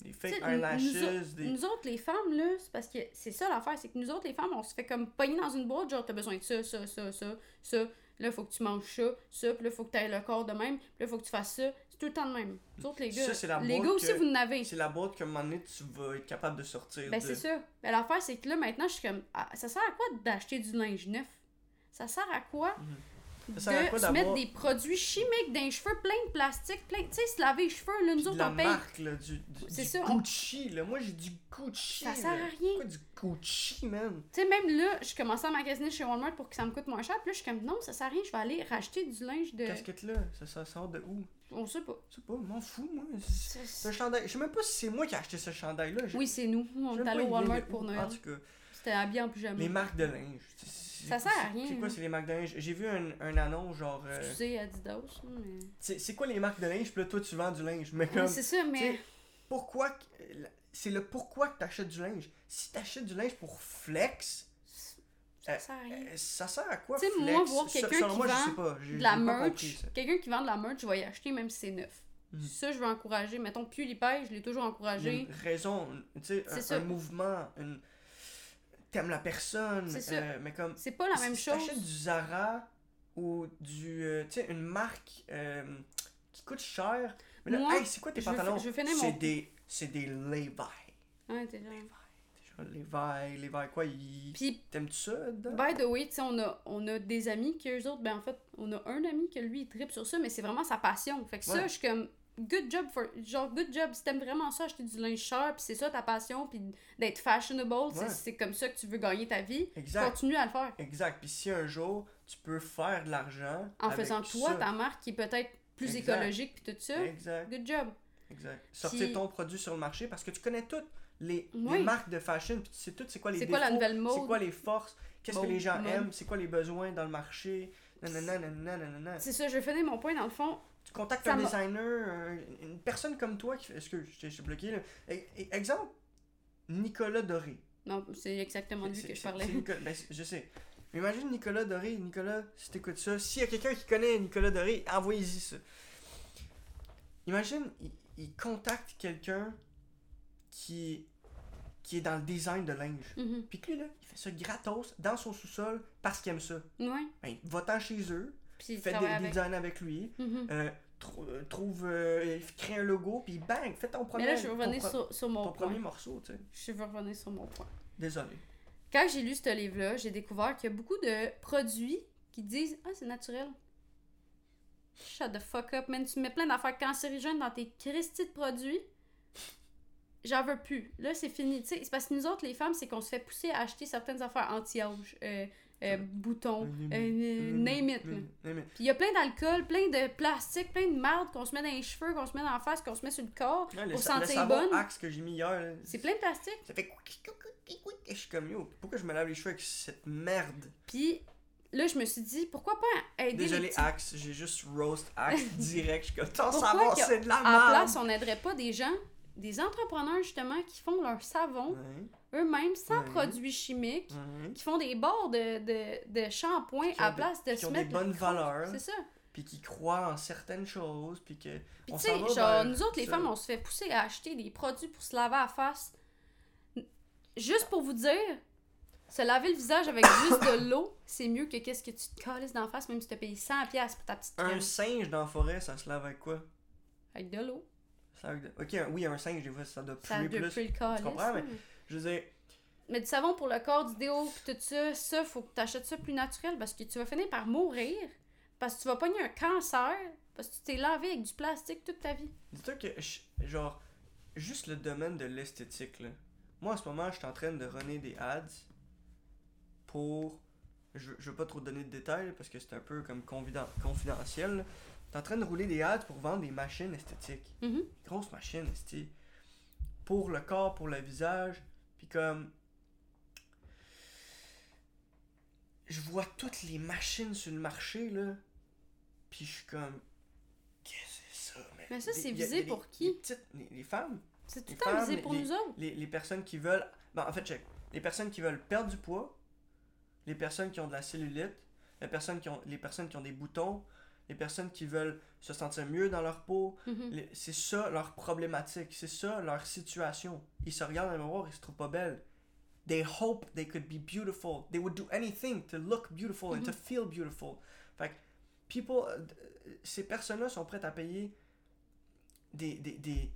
Des fake eyelashes, nous, autres- des... nous autres, les femmes, là, c'est parce que c'est ça l'affaire, c'est que nous autres, les femmes, on se fait comme pogner dans une boîte, genre, t'as besoin de ça, ça, ça, ça, ça. Là, faut que tu manges ça, ça, puis là, faut que tu aies le corps de même, puis là, faut que tu fasses ça. Tout le temps de même. Autres, les gars, Ça, la les gars aussi, que- vous en avez. C'est la boîte qu'à un moment donné, tu vas être capable de sortir Ben, de... c'est ça. Ben, l'affaire, c'est que là, maintenant, je suis comme. ah, ça sert à quoi d'acheter du linge neuf? Ça sert à quoi Ça sert à quoi de se mettre des produits chimiques dans les cheveux, plein de plastique, plein. Tu sais, se laver les cheveux, là, nous autres, on paye. marque, là, du, du, C'est du ça, on- Gucci, là. Moi, j'ai du Gucci, Ça là. sert à rien. Pourquoi du Gucci, man? Tu sais, même là, je commençais à magasiner chez Walmart pour que ça me coûte moins cher. Puis là, je suis comme, non, ça sert à rien, je vais aller racheter du linge de. Casquette-là, ça, ça sort de où? On sait pas. Je sais pas, m'en fous, moi. Ce chandail, je sais même pas si c'est moi qui ai acheté ce chandail-là. Oui, c'est nous. On est allé au Walmart pour. Noël. En tout cas, C'était habillé en pyjama. les marques de linge. Ça sert à rien, C'est quoi, hein. c'est les marques de linge? J'ai vu un, un annonce, genre... euh, Tu sais, Adidas, mais. c'est quoi les marques de linge? Puis là, toi, tu vends du linge. Mais comme... Oui, c'est ça, mais. pourquoi... C'est le pourquoi que t'achètes du linge? Si t'achètes du linge pour flex, Ça sert à rien. euh, ça sert à quoi Tu sais, moi, voir quelqu'un qui moi, vend de la merch, quelqu'un qui vend de la merch, je vais y acheter même si c'est neuf. Mhm. Ça, je veux encourager. Mettons, PewDiePie, je l'ai toujours encouragé. une raison, tu sais, un, un mouvement, une... t'aimes la personne, euh, mais comme C'est pas la même si chose. t'achètes du Zara ou du, euh, tu sais, une marque euh, qui coûte cher, mais là, Moi, hey, c'est quoi tes pantalons? C'est des, c'est des Levi. Ouais, t'es genre- Déjà, Levi, Levi quoi, ils... Puis, T'aimes-tu ça dedans? by the way, tu sais, on a, on a des amis que eux autres, ben en fait, on a un ami que lui, il tripe sur ça, mais c'est vraiment sa passion. Fait que ça, je suis comme, good job for. Genre, good job. Si t'aimes vraiment ça, acheter du linge cher, puis c'est ça ta passion, puis d'être fashionable, c'est- Ouais. c'est comme ça que tu veux gagner ta vie, Exact. continue à le faire. Exact. Puis si un jour, tu peux faire de l'argent En avec faisant toi ça. ta marque qui est peut-être plus Exact. écologique, puis tout ça, Exact. good job. Exact. Sortir Puis- ton produit sur le marché parce que tu connais toutes les, marques de fashion, puis tu sais toutes c'est quoi les C'est défauts, quoi la nouvelle c'est quoi les forces, qu'est-ce que les gens mode. aiment, c'est quoi les besoins dans le marché. C'est ça, je vais finir mon point dans le fond. Tu contactes Ça un designer, un- une personne comme toi qui fait... Excuse, je t'ai- bloqué là. E- e- Exemple, Nicolas Doré. Non, c'est exactement de lui que je parlais. ben, je sais. Mais imagine Nicolas Doré. Nicolas, si t'écoutes ça, s'il y a quelqu'un qui connaît Nicolas Doré, envoyez-y ça. Imagine, il, il contacte quelqu'un qui, qui est dans le design de linge. Mhm. Puis que lui, là, il fait ça gratos dans son sous-sol parce qu'il aime ça. Ouais. Ben, va-t'en chez eux, Puis fais des, avec. designs avec lui, Mhm. euh, euh, trouve, euh, crée un logo, puis bang, fais ton premier, Mais là, je vais revenir sur, sur mon ton point. premier morceau, tu sais. Je vais revenir sur mon point. Désolé. Quand j'ai lu ce livre-là, j'ai découvert qu'il y a beaucoup de produits qui disent Ah, c'est naturel. Shut the fuck up, man. Tu mets plein d'affaires cancérigènes dans tes cristis de produits. J'en veux plus. Là, c'est fini. C'est parce que nous autres, les femmes, c'est qu'on se fait pousser à acheter certaines affaires anti-âge, euh, euh, boutons, euh, name it. Puis il y a plein d'alcool, plein de plastique, plein de marde qu'on se met dans les cheveux, qu'on se met dans la face, qu'on se met sur le corps Ouais, pour sentir bonne. Axe que j'ai mis hier, C'est plein de plastique. ça fait je suis comme yo, pourquoi je me lave les cheveux avec cette merde? Puis là, je me suis dit, pourquoi pas aider les Désolé petits... Axe, j'ai juste roast Axe direct, je suis comme c'est de la merde! place, on n'aiderait pas des gens, des entrepreneurs justement, qui font leur savon Ouais, eux-mêmes sans Ouais. produits chimiques, ouais. qui font des bords de, de, de shampoing à la des- place de qui se ont des mettre... bonnes valeurs. C'est ça. Puis qui croient en certaines choses, puis que. Puis tu sais, genre, vers nous autres, les femmes, on se fait pousser à acheter des produits pour se laver la face. Juste pour vous dire, se laver le visage avec juste de l'eau, c'est mieux que qu'est-ce que tu te calisses d'en face, même si tu as payé 100$ piastres pour ta petite crème. Un singe dans la forêt, ça se lave avec quoi? Avec de l'eau. Ok, un- oui, un singe, des fois, ça doit Ça puer plus. plus le calice. comprends, mais- là. Je veux dire, Mais du savon pour le corps, du déo, pis tout ça, ça, faut que tu achètes ça plus naturel parce que tu vas finir par mourir. Parce que tu vas pogner un cancer parce que tu t'es lavé avec du plastique toute ta vie. dis-toi que, genre, juste le domaine de l'esthétique, là. Moi, en ce moment, je suis en train de runner des ads pour. Je, je veux pas trop donner de détails parce que c'est un peu comme confiden- confidentiel. T'es en train de rouler des ads pour vendre des machines esthétiques. Grosses machines, esti. Pour le corps, pour le visage. Puis comme. Je vois toutes les machines sur le marché, là. Puis je suis comme. Qu'est-ce que c'est ça, man? Mais ça, Des- c'est visé des- pour qui? Les, petites, les, les femmes. C'est tout le temps visé pour les- nous autres. Les, les personnes qui veulent. En fait, check. Les personnes qui veulent perdre du poids. Les personnes qui ont de la cellulite. Les personnes qui ont, les personnes qui ont des boutons. Les personnes qui veulent se sentir mieux dans leur peau. Mhm. Les- C'est ça leur problématique, c'est ça leur situation. Ils se regardent dans le miroir, ils se trouvent pas belles. They hope they could be beautiful. They would do anything to look beautiful and to feel beautiful. Fait que people, euh, euh, ces personnes-là sont prêtes à payer des, des, des,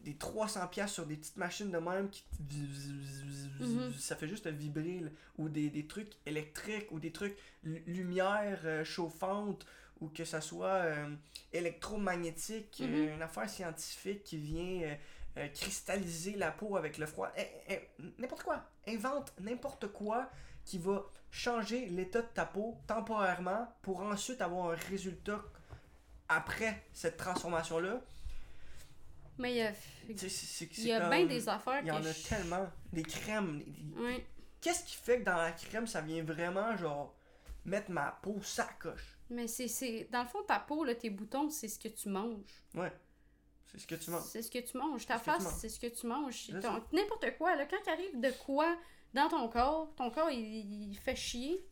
des 300 pièces sur des petites machines de même qui Mhm. ça fait juste vibrer là. ou des, des trucs électriques ou des trucs lu- lumière euh, chauffante ou que ça soit euh, électromagnétique Mhm. euh, une affaire scientifique qui vient euh, cristalliser la peau avec le froid. N'importe quoi. Invente n'importe quoi qui va changer l'état de ta peau temporairement pour ensuite avoir un résultat après cette transformation là Mais il y a, il y a bien des affaires il y en a tellement des crèmes qu'est-ce qui fait que dans la crème ça vient vraiment genre mettre ma peau sacoche? Mais c'est, c'est. Dans le fond, ta peau, là, tes boutons, c'est ce que tu manges. ouais c'est ce que tu manges C'est ce que tu manges. Ta tu face, c'est ce que tu manges. N'importe quoi, là. Quand arrive de quoi dans ton corps, ton corps, il, il fait chier.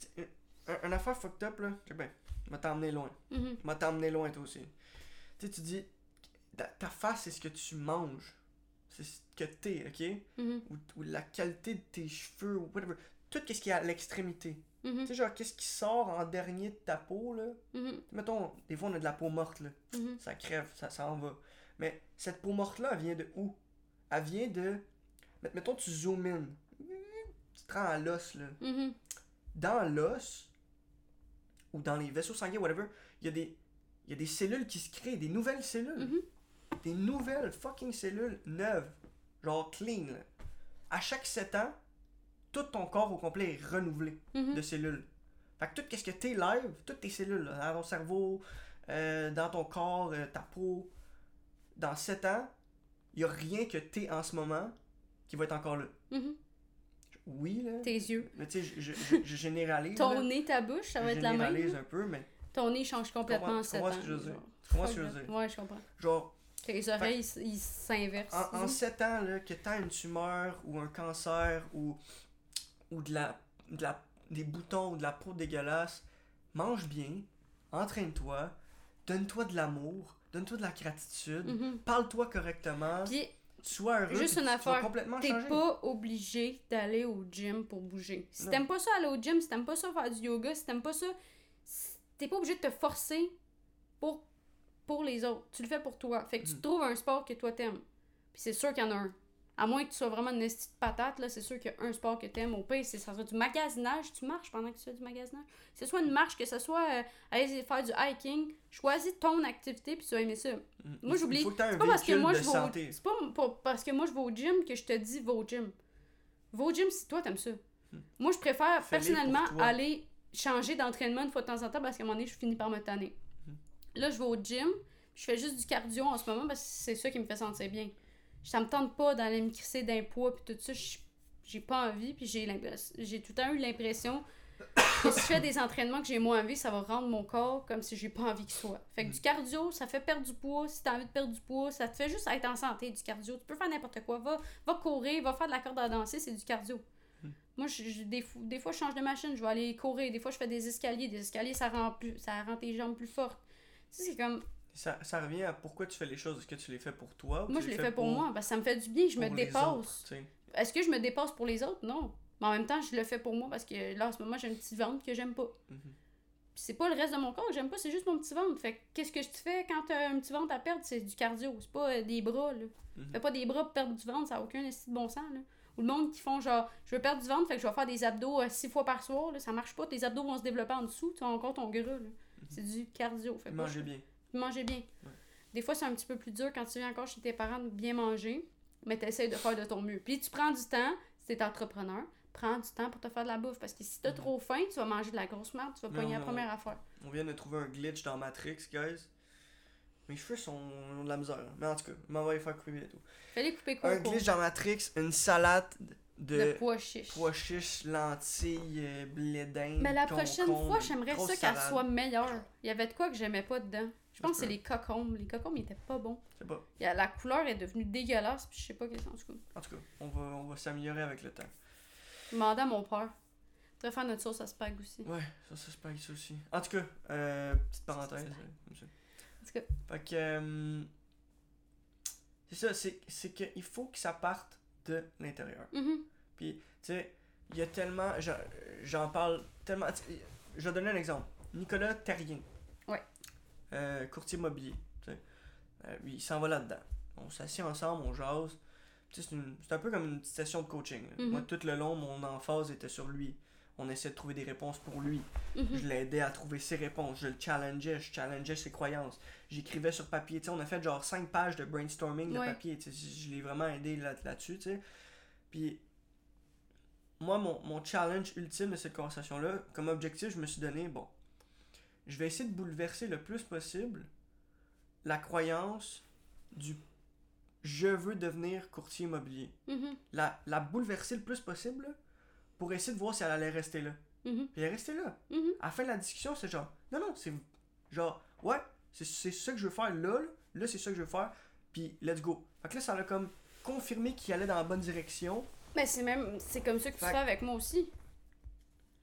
un, un affaire fucked up là check bien m'a t'emmener loin Mhm. m'a t'emmener loin toi aussi tu sais tu dis ta, ta face c'est ce que tu manges c'est ce que t'es ok? Mhm. ou, ou la qualité de tes cheveux ou whatever tout ce qui est à l'extrémité Mhm. tu sais genre qu'est-ce qui sort en dernier de ta peau là? Mhm. mettons des fois on a de la peau morte là Mhm. ça crève, ça s'en va. Mais cette peau morte-là, elle vient de où? Elle vient de... met- Mettons, tu zoomes in. Tu te rends à l'os, là. Dans l'os, ou dans les vaisseaux sanguins, whatever, il y, a des- y a des cellules qui se créent, des nouvelles cellules. Des nouvelles fucking cellules neuves. Genre clean, là. À chaque 7 ans, tout ton corps au complet est renouvelé Mhm. de cellules. Fait que tout ce que t'es live, toutes tes cellules, dans ton cerveau, euh, dans ton corps, euh, ta peau, dans 7 ans, il y a rien que t'es en ce moment qui va être encore là. Mhm. Oui, là. Tes yeux. Mais tu sais, je, je, je- je généralise. Ton là. nez, ta bouche, ça va je être la même. généralise un peu, mais Ton nez change complètement en tu 7 comprends ans. ce que je veux dire? genre. tu comprends ce que je veux dire? Ouais, je comprends. Genre, Que les oreilles, ils- ils s'inversent. en, en 7 ans, là, que t'as une tumeur ou un cancer ou, ou de la, de la, des boutons ou de la peau dégueulasse, mange bien, entraîne-toi, donne-toi de l'amour, donne-toi de la gratitude, Mhm. parle-toi correctement, Puis, sois heureux. Juste une affaire, complètement t'es pas obligé d'aller au gym pour bouger. Si t'aimes pas ça aller au gym, si t'aimes pas ça faire du yoga, si t'aimes pas ça, t'es pas obligé de te forcer pour, pour les autres. Tu le fais pour toi. Fait que tu Mm. trouves un sport que toi t'aimes. Puis c'est sûr qu'il y en a un. À moins que tu sois vraiment une petite patate, là, c'est sûr qu'il y a un sport que t'aimes. Au pire, c'est ça sera du magasinage. Tu marches pendant que tu fais du magasinage? Que ce soit une marche, que ce soit euh, aller faire du hiking. Choisis ton activité puis tu vas aimer ça. Mm. Moi, j'oublie. C'est pas parce que moi je vais. C'est pas parce que moi je vais au gym que je te dis va au gym. Va au gym si toi t'aimes ça. Moi je préfère Hmm. Personnellement aller changer d'entraînement une fois de temps en temps parce qu'à un moment donné je finis par me tanner. Hmm. Là je vais au gym, je fais juste du cardio en ce moment parce que c'est ça qui me fait sentir bien. Ça me tente pas d'aller me crisser d'un poids puis tout ça, je- j'ai pas envie puis j'ai l'impression j'ai tout le temps eu l'impression que si je fais des entraînements que j'ai moins envie, ça va rendre mon corps comme si j'ai pas envie qu'il soit. Fait que Mm. du cardio, ça fait perdre du poids. Si t'as envie de perdre du poids, ça te fait juste être en santé, du cardio. Tu peux faire n'importe quoi. Va, va courir, va faire de la corde à danser, c'est du cardio. Mm. Moi, je, je- des, des fois, je change de machine, je vais aller courir. Des fois, je fais des escaliers. Des escaliers, ça rend, plus, ça rend tes jambes plus fortes. Tu sais, c'est comme. Ça, ça revient à pourquoi tu fais les choses. Est-ce que tu les fais pour toi ou Moi, tu je les fais pour, moi parce que ça me fait du bien. Je me dépasse. Est-ce que je me dépasse pour les autres? Non. Mais en même temps, je le fais pour moi parce que là, en ce moment, j'ai un petit ventre que j'aime pas. Mhm. C'est pas le reste de mon corps que j'aime pas, c'est juste mon petit ventre. Fait que qu'est-ce que je te fais quand t'as un petit ventre à perdre? C'est du cardio. C'est pas euh, des bras, là. Mhm. Fais pas des bras pour perdre du ventre, ça a aucun de bon sens, là. Ou le monde qui font genre, je veux perdre du ventre, fait que je vais faire des abdos euh, six fois par soir, là. Ça marche pas. Tes abdos vont se développer en dessous, tu as encore ton gras, là. C'est du cardio. Fait Mangez bien. Mangez bien. Ouais. Des fois, c'est un petit peu plus dur quand tu viens encore chez tes parents de bien manger, mais t'essayes de faire de ton mieux. Puis tu prends du temps, si t'es entrepreneur, prends du temps pour te faire de la bouffe. Parce que si t'as Mhm. trop faim, tu vas manger de la grosse merde, tu vas pogner la première affaire. On vient de trouver un glitch dans Matrix, guys. Mes cheveux sont ont de la misère. Mais en tout cas, on va les faire couper bientôt. Fallait couper court, Un glitch dans Matrix, une salade de, de pois chiches. pois chiches, lentilles, blé d'Inde, Mais la prochaine fois, j'aimerais ça qu'elle soit meilleure. Il y avait de quoi que j'aimais pas dedans. Je pense que c'est les cocombes. Les cocombes, ils étaient pas bons. Je sais pas. Il y a- La couleur est devenue dégueulasse, puis je sais pas qu'est-ce en tout cas. En tout cas, on va, on va s'améliorer avec le temps. Demandez à mon père. devrait faire notre sauce à spag aussi. Ouais, ça, ça se paye ça aussi. En tout cas, euh, petite parenthèse. euh, ça. En tout cas, Fait que. euh, c'est ça, c'est, qu'il faut que ça parte de l'intérieur. mhm. Puis, tu sais, il y a tellement. J'en, parle tellement. Je vais donner un exemple. Nicolas Terrien. Ouais. Euh, courtier immobilier. Euh, il s'en va là-dedans. On s'assied ensemble, on jase. C'est, un peu comme une petite session de coaching. là. Mhm. Moi, tout le long, mon emphase était sur lui. On essayait de trouver des réponses pour lui. Mhm. Je l'aidais à trouver ses réponses. Je le challengeais. Je challengeais ses croyances. J'écrivais sur papier. Tu sais, on a fait genre 5 pages de brainstorming de Ouais. papier. Je l'ai vraiment aidé là- là-dessus. sais. Puis, moi, mon, mon challenge ultime de cette conversation-là, comme objectif, je me suis donné, bon, je vais essayer de bouleverser le plus possible la croyance du je veux devenir courtier immobilier. Mhm. La, la bouleverser le plus possible pour essayer de voir si elle allait rester là. Mhm. Puis elle est restée là. Mhm. À la fin de la discussion, c'est genre, non, non, c'est genre, ouais, c'est ça que je veux faire là, là, là, c'est ça que je veux faire, puis let's go. Fait que là, ça a comme confirmé qu'il allait dans la bonne direction. Mais c'est même, c'est comme ça que tu fais avec moi aussi.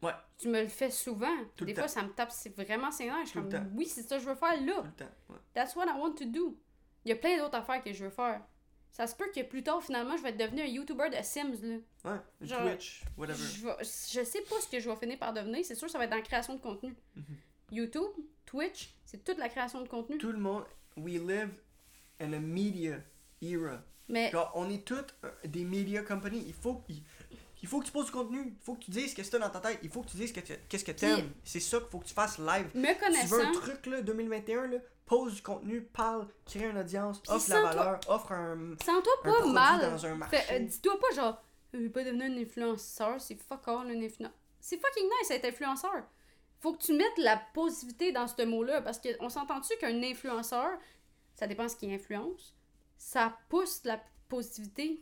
Ouais. Tu me le fais souvent. Tout Des temps. fois, ça me tape, c'est vraiment ses nerfs. Je suis Tout le comme, temps. oui, c'est ça que je veux faire là. Tout le temps. Ouais. That's what I want to do. Il y a plein d'autres affaires que je veux faire. Ça se peut que plus tard, finalement, je vais devenir un YouTuber de Sims, là. Ouais, Genre, Twitch, whatever. Je, vais- je sais pas ce que je vais finir par devenir. C'est sûr, ça va être dans la création de contenu. Mhm. YouTube, Twitch, c'est toute la création de contenu. Tout le monde, we live in a media era. Mais Genre, on est toutes euh, des media companies. Il faut, il, il faut que tu poses du contenu. Il faut que tu dises qu'est-ce que t'as dans ta tête. Il faut que tu dises que tu- qu'est-ce que t'aimes. C'est ça qu'il faut que tu fasses live. me Tu veux un truc, là, 2021, là, pose du contenu, parle, crée une audience, Puis offre la valeur, offre un, sens-toi un pas mal. dans un marché. Fait, euh, Dis-toi pas genre, je vais pas devenir un influenceur, c'est fuck all un influenceur. C'est fucking nice être influenceur. Faut que tu mettes la positivité dans ce mot-là parce qu'on s'entend-tu qu'un influenceur, ça dépend ce qui influence, ça pousse la positivité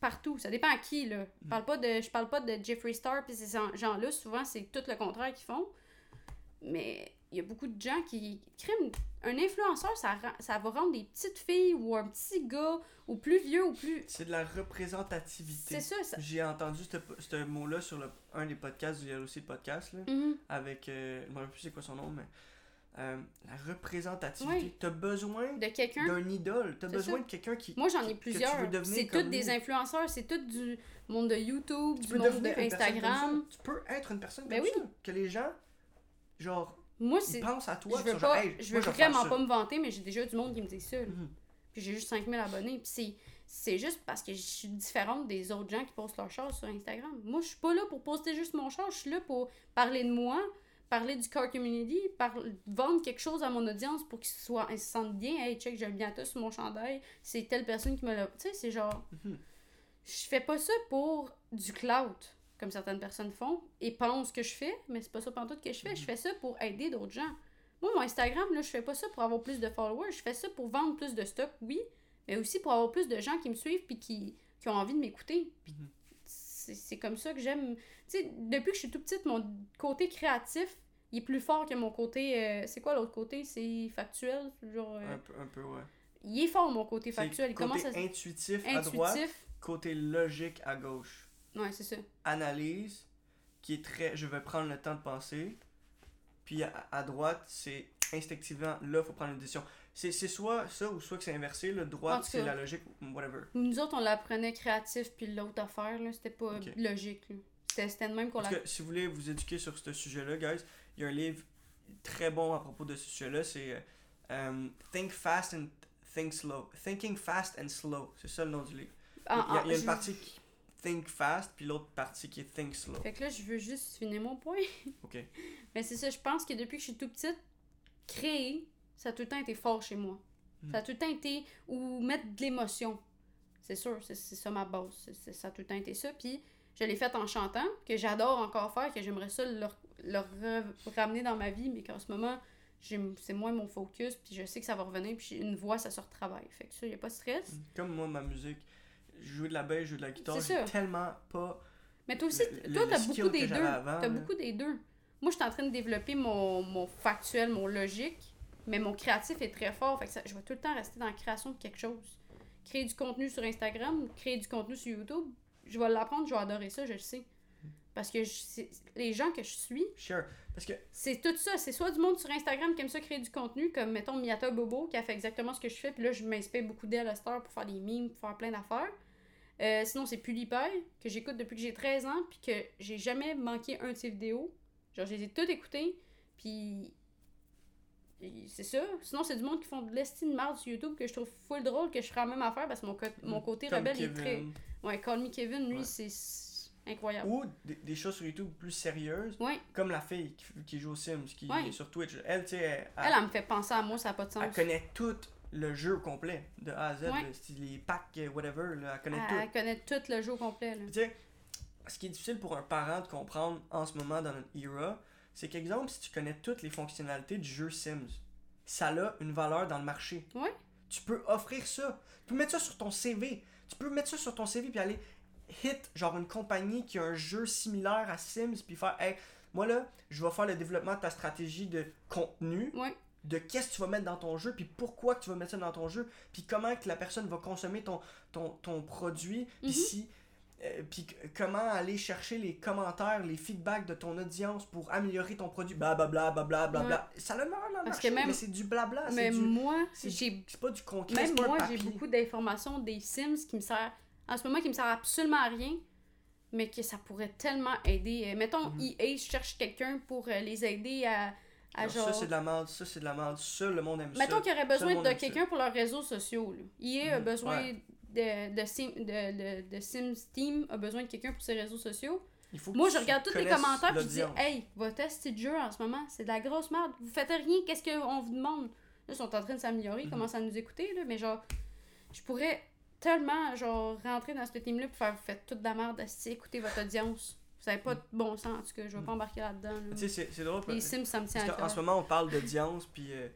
partout. Ça dépend à qui, là. Je parle pas de, je parle pas de Jeffree Star puis ces gens-là, souvent c'est tout le contraire qu'ils font. Mais il y a beaucoup de gens qui criment. Un influenceur, ça, ça va rendre des petites filles ou un petit gars ou plus vieux ou plus. C'est de la représentativité. C'est ça, ça. J'ai entendu ce, ce mot-là sur le, un des podcasts du LOC Podcast, là, Mhm. avec, euh, je me rappelle plus c'est quoi son nom, mais euh, la représentativité. Oui. T'as besoin De quelqu'un. d'un idole, t'as besoin ça. de quelqu'un qui... Moi, j'en ai plusieurs. C'est tous des influenceurs, c'est tout du monde de YouTube, Tu du monde de Instagram. Tu peux être une personne Ben comme oui. ça. Que les gens, genre, Moi, ils pensent à toi. Je veux genre, pas, Hey, je veux vraiment pas me vanter, mais j'ai déjà du monde qui me dit ça. Mhm. Puis j'ai juste 5000 abonnés. Puis c'est, juste parce que je suis différente des autres gens qui postent leur char sur Instagram. Moi, je suis pas là pour poster juste mon char. Je suis là pour parler de moi, parler du car community, par... vendre quelque chose à mon audience pour qu'ils soient, ils se sentent bien. Hey, check, j'ai le bientôt sur mon chandail. C'est telle personne qui me l'a. Tu sais, c'est genre. Mhm. Je fais pas ça pour du clout, comme certaines personnes font, et pensent que je fais, mais c'est pas ça pantoute que je fais. Je fais ça pour aider d'autres gens. Moi, mon Instagram, là, je fais pas ça pour avoir plus de followers. Je fais ça pour vendre plus de stock, oui, mais aussi pour avoir plus de gens qui me suivent puis qui, qui ont envie de m'écouter. Puis Mhm. C'est comme ça que j'aime. Tu sais, depuis que je suis tout petite, mon côté créatif, il est plus fort que mon côté. euh, c'est quoi l'autre côté? C'est factuel genre, euh, Un peu, un peu, ouais. Il est fort, mon côté factuel. Il côté intuitif, à droite, côté logique à gauche. Ouais, c'est ça. Analyse, qui est très, je vais prendre le temps de penser. Puis à, à droite, c'est instinctivement, là, faut prendre une décision. C'est c'est soit ça ou soit que c'est inversé. Le tout c'est la logique, whatever. Nous autres, on l'apprenait créatif, puis l'autre affaire, là, c'était pas Ok. logique. là. C'était c'était de même qu'on l'a. si vous voulez vous éduquer sur ce sujet-là, guys, il y a un livre très bon à propos de ce sujet-là. C'est euh, Think Fast and Think Slow. Thinking Fast and Slow. C'est ça le nom du livre. Il y a, Ah, il y a ah, une partie qui Think Fast, puis l'autre partie qui est Think Slow. Fait que là, je veux juste finir mon point. Ok. Mais c'est ça, je pense que depuis que je suis tout petite, créer, ça a tout le temps été fort chez moi. Mm. Ça a tout le temps été. Ou mettre de l'émotion. C'est sûr, c'est ça ma base. C'est- c'est- ça a tout le temps été ça. Puis je l'ai fait en chantant, que j'adore encore faire, que j'aimerais ça le, le ramener dans ma vie, mais qu'en ce moment, c'est moins mon focus, puis je sais que ça va revenir, puis une voix, ça se retravaille. Fait que ça, y a pas de stress. Comme moi, ma musique, jouer de la basse, jouer de la guitare, C'est j'ai tellement pas. Mais toi aussi, Le- toi, t'as beaucoup des deux. T'as beaucoup des deux. Moi, je suis en train de développer mon, mon factuel, mon logique, mais mon créatif est très fort. Fait que ça- je vais tout le temps rester dans la création de quelque chose. Créer du contenu sur Instagram, créer du contenu sur YouTube, je vais l'apprendre, je vais adorer ça, je le sais. Parce que je- les gens que je suis, Sure. Parce que, c'est tout ça. C'est soit du monde sur Instagram qui aime ça créer du contenu, comme mettons Miata Bobo, qui a fait exactement ce que je fais, puis là, je m'inspire beaucoup d'elle à cette heure pour faire des memes, pour faire plein d'affaires. Euh, sinon, c'est PewDiePie, que j'écoute depuis que j'ai 13 ans, puis que j'ai jamais manqué un de ses vidéos. Genre, je les ai toutes écoutées, puis. C'est ça. Sinon, c'est du monde qui font de l'estime de marde sur YouTube que je trouve full drôle que je ferais la même affaire parce que mon, co- mon côté Mm. comme rebelle est Kevin. très. Ouais, Call Me Kevin, lui, Ouais. c'est incroyable. Ou des, des choses sur YouTube plus sérieuses, Ouais. comme la fille qui, qui joue aux Sims, qui Ouais. est sur Twitch. Elle, tu sais, elle, Elle, elle me fait penser à moi, ça n'a pas de sens. elle connaît tout le jeu complet, de A à Z, les packs, euh, whatever, là, elle connaît tout. elle connaît tout le jeu complet. Tu sais, ce qui est difficile pour un parent de comprendre en ce moment dans notre era, c'est qu'exemple, si tu connais toutes les fonctionnalités du jeu Sims, ça a une valeur dans le marché. Ouais. Tu peux offrir ça. Tu peux mettre ça sur ton CV. Tu peux mettre ça sur ton CV puis aller hit genre une compagnie qui a un jeu similaire à Sims puis faire hey, moi là, je vais faire le développement de ta stratégie de contenu Ouais. de qu'est-ce que tu vas mettre dans ton jeu, puis pourquoi que tu vas mettre ça dans ton jeu, puis comment que la personne va consommer ton, ton, ton produit, puis Mhm. si... euh, puis comment aller chercher les commentaires, les feedbacks de ton audience pour améliorer ton produit, blablabla, blablabla, blablabla. Ça a le meilleur dans le Parce marché, que même- mais c'est du blabla, Mais du... moi, j'ai C'est pas du concret, même pas moi, j'ai beaucoup d'informations des Sims qui me servent en ce moment qui me servent absolument à rien, mais que ça pourrait tellement aider. Euh, mettons, Mhm. EA cherche quelqu'un pour euh, les aider à, à Alors, genre. Ça, c'est de la merde, ça, c'est de la merde, ça, le monde aime Mettons ça. qu'il y aurait besoin de ça. quelqu'un pour leurs réseaux sociaux. Là. EA a Mhm, besoin ouais. De, de, Sim, de, de, de Sims Team, a besoin de quelqu'un pour ses réseaux sociaux. Il faut que Moi, je regarde tous les commentaires et je dis. Hey, votre test de jeu en ce moment, c'est de la grosse merde. Vous faites rien, qu'est-ce qu'on vous demande? Là, ils sont en train de s'améliorer, ils Mhm. commencent à nous écouter, là, mais genre, je pourrais tellement genre rentrer dans ce team-là pour faire Vous faites toute de la merde, asti, écoutez votre audience. Vous avez pas de bon sens, en tout cas, je vais pas embarquer là-dedans. là. Mhm. Tu sais, c'est- drôle. Les Sims, ça me tient à cœur. ce moment, on parle d'audience, puis. euh,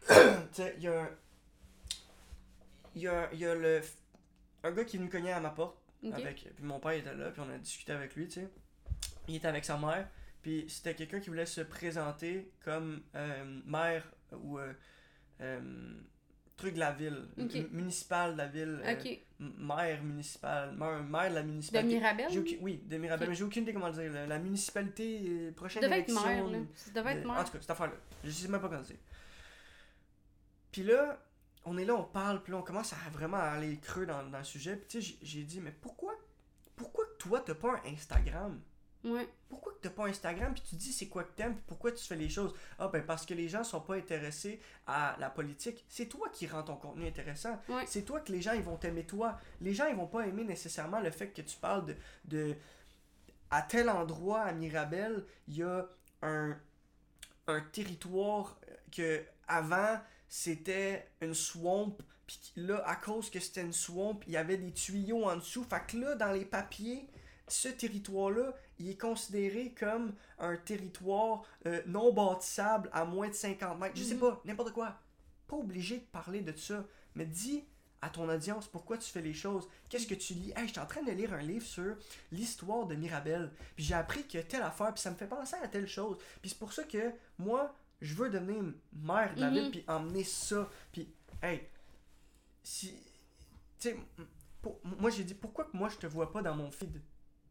tu sais, il y a un. Il y a, y a le. Un gars qui est venu cogner à ma porte, avec. Puis mon père était là, puis on a discuté avec lui, tu sais. Il était avec sa mère, puis c'était quelqu'un qui voulait se présenter comme euh, maire ou. euh, euh, truc de la ville, Ok. m- municipal de la ville, Ok. m- maire municipal, maire, maire de la De municipalité. Mirabel? J'ai aucune- oui, de Mirabel, mais j'ai aucune idée comment le dire. La, la municipalité, prochaine devait être élection. maire, là. Ça devait être de- maire. En tout cas, cette affaire-là. Je sais même pas comment dire. Puis là, on est là, on parle, puis là, on commence à vraiment aller creux dans, dans le sujet. Puis tu sais, j'ai- dit, mais pourquoi, pourquoi que toi, t'as pas un Instagram? Ouais. Pourquoi que t'as pas un Instagram, puis tu dis c'est quoi que t'aimes, puis pourquoi tu fais les choses? Ah ben parce que les gens sont pas intéressés à la politique. C'est toi qui rends ton contenu intéressant. Ouais. C'est toi que les gens ils vont t'aimer toi. Les gens ils vont pas aimer nécessairement le fait que tu parles de, de à tel endroit à Mirabel, il y a un un territoire euh, que avant c'était une swamp puis là à cause que c'était une swamp, il y avait des tuyaux en dessous. Fait que là dans les papiers, ce territoire-là, il est considéré comme un territoire euh, non bâtissable à moins de 50 mètres. Je sais Mhm. pas, n'importe quoi. Pas obligé de parler de ça, mais dis à ton audience pourquoi tu fais les choses. Qu'est-ce que tu lis? Hey, je suis en train de lire un livre sur l'histoire de Mirabel. Puis j'ai appris que telle affaire, puis ça me fait penser à telle chose. Puis c'est pour ça que moi, je veux devenir maire de la ville, puis emmener ça. Puis, hey, si. Tu sais, moi j'ai dit pourquoi que moi je te vois pas dans mon feed?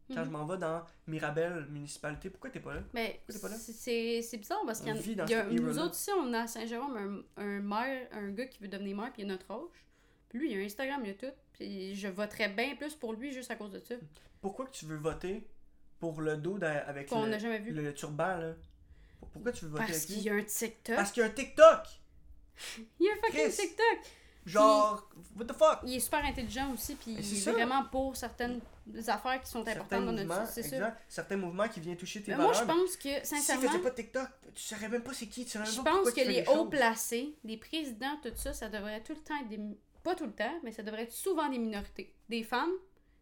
Quand Mhm. je m'en vais dans Mirabel municipalité pourquoi t'es pas là? Mais là? c'est- bizarre parce qu'il y il y a, nous autres ici, on a à Saint-Jérôme un, un maire, un gars qui veut devenir maire, puis il a notre âge. Puis lui, il a un Instagram, il a tout. Puis je voterais bien plus pour lui juste à cause de ça. pourquoi que tu veux voter pour le dos avec le, le turban là? Pourquoi tu veux voter Parce qu'il y a un TikTok. parce qu'il y a un TikTok Il y a un fucking Chris. TikTok. genre what the fuck? Il est super intelligent aussi, puis il est ça. vraiment pour certaines affaires qui sont importantes dans notre exact, certains mouvements qui viennent toucher tes Mais moi, valeurs je pense que, si tu sincèrement, faisais pas TikTok tu saurais même pas c'est qui tu saurais même Je pas pense pourquoi que les hauts placés, les présidents, tout ça, ça devrait tout le temps être des. Pas tout le temps, mais ça devrait être souvent des minorités. Des femmes,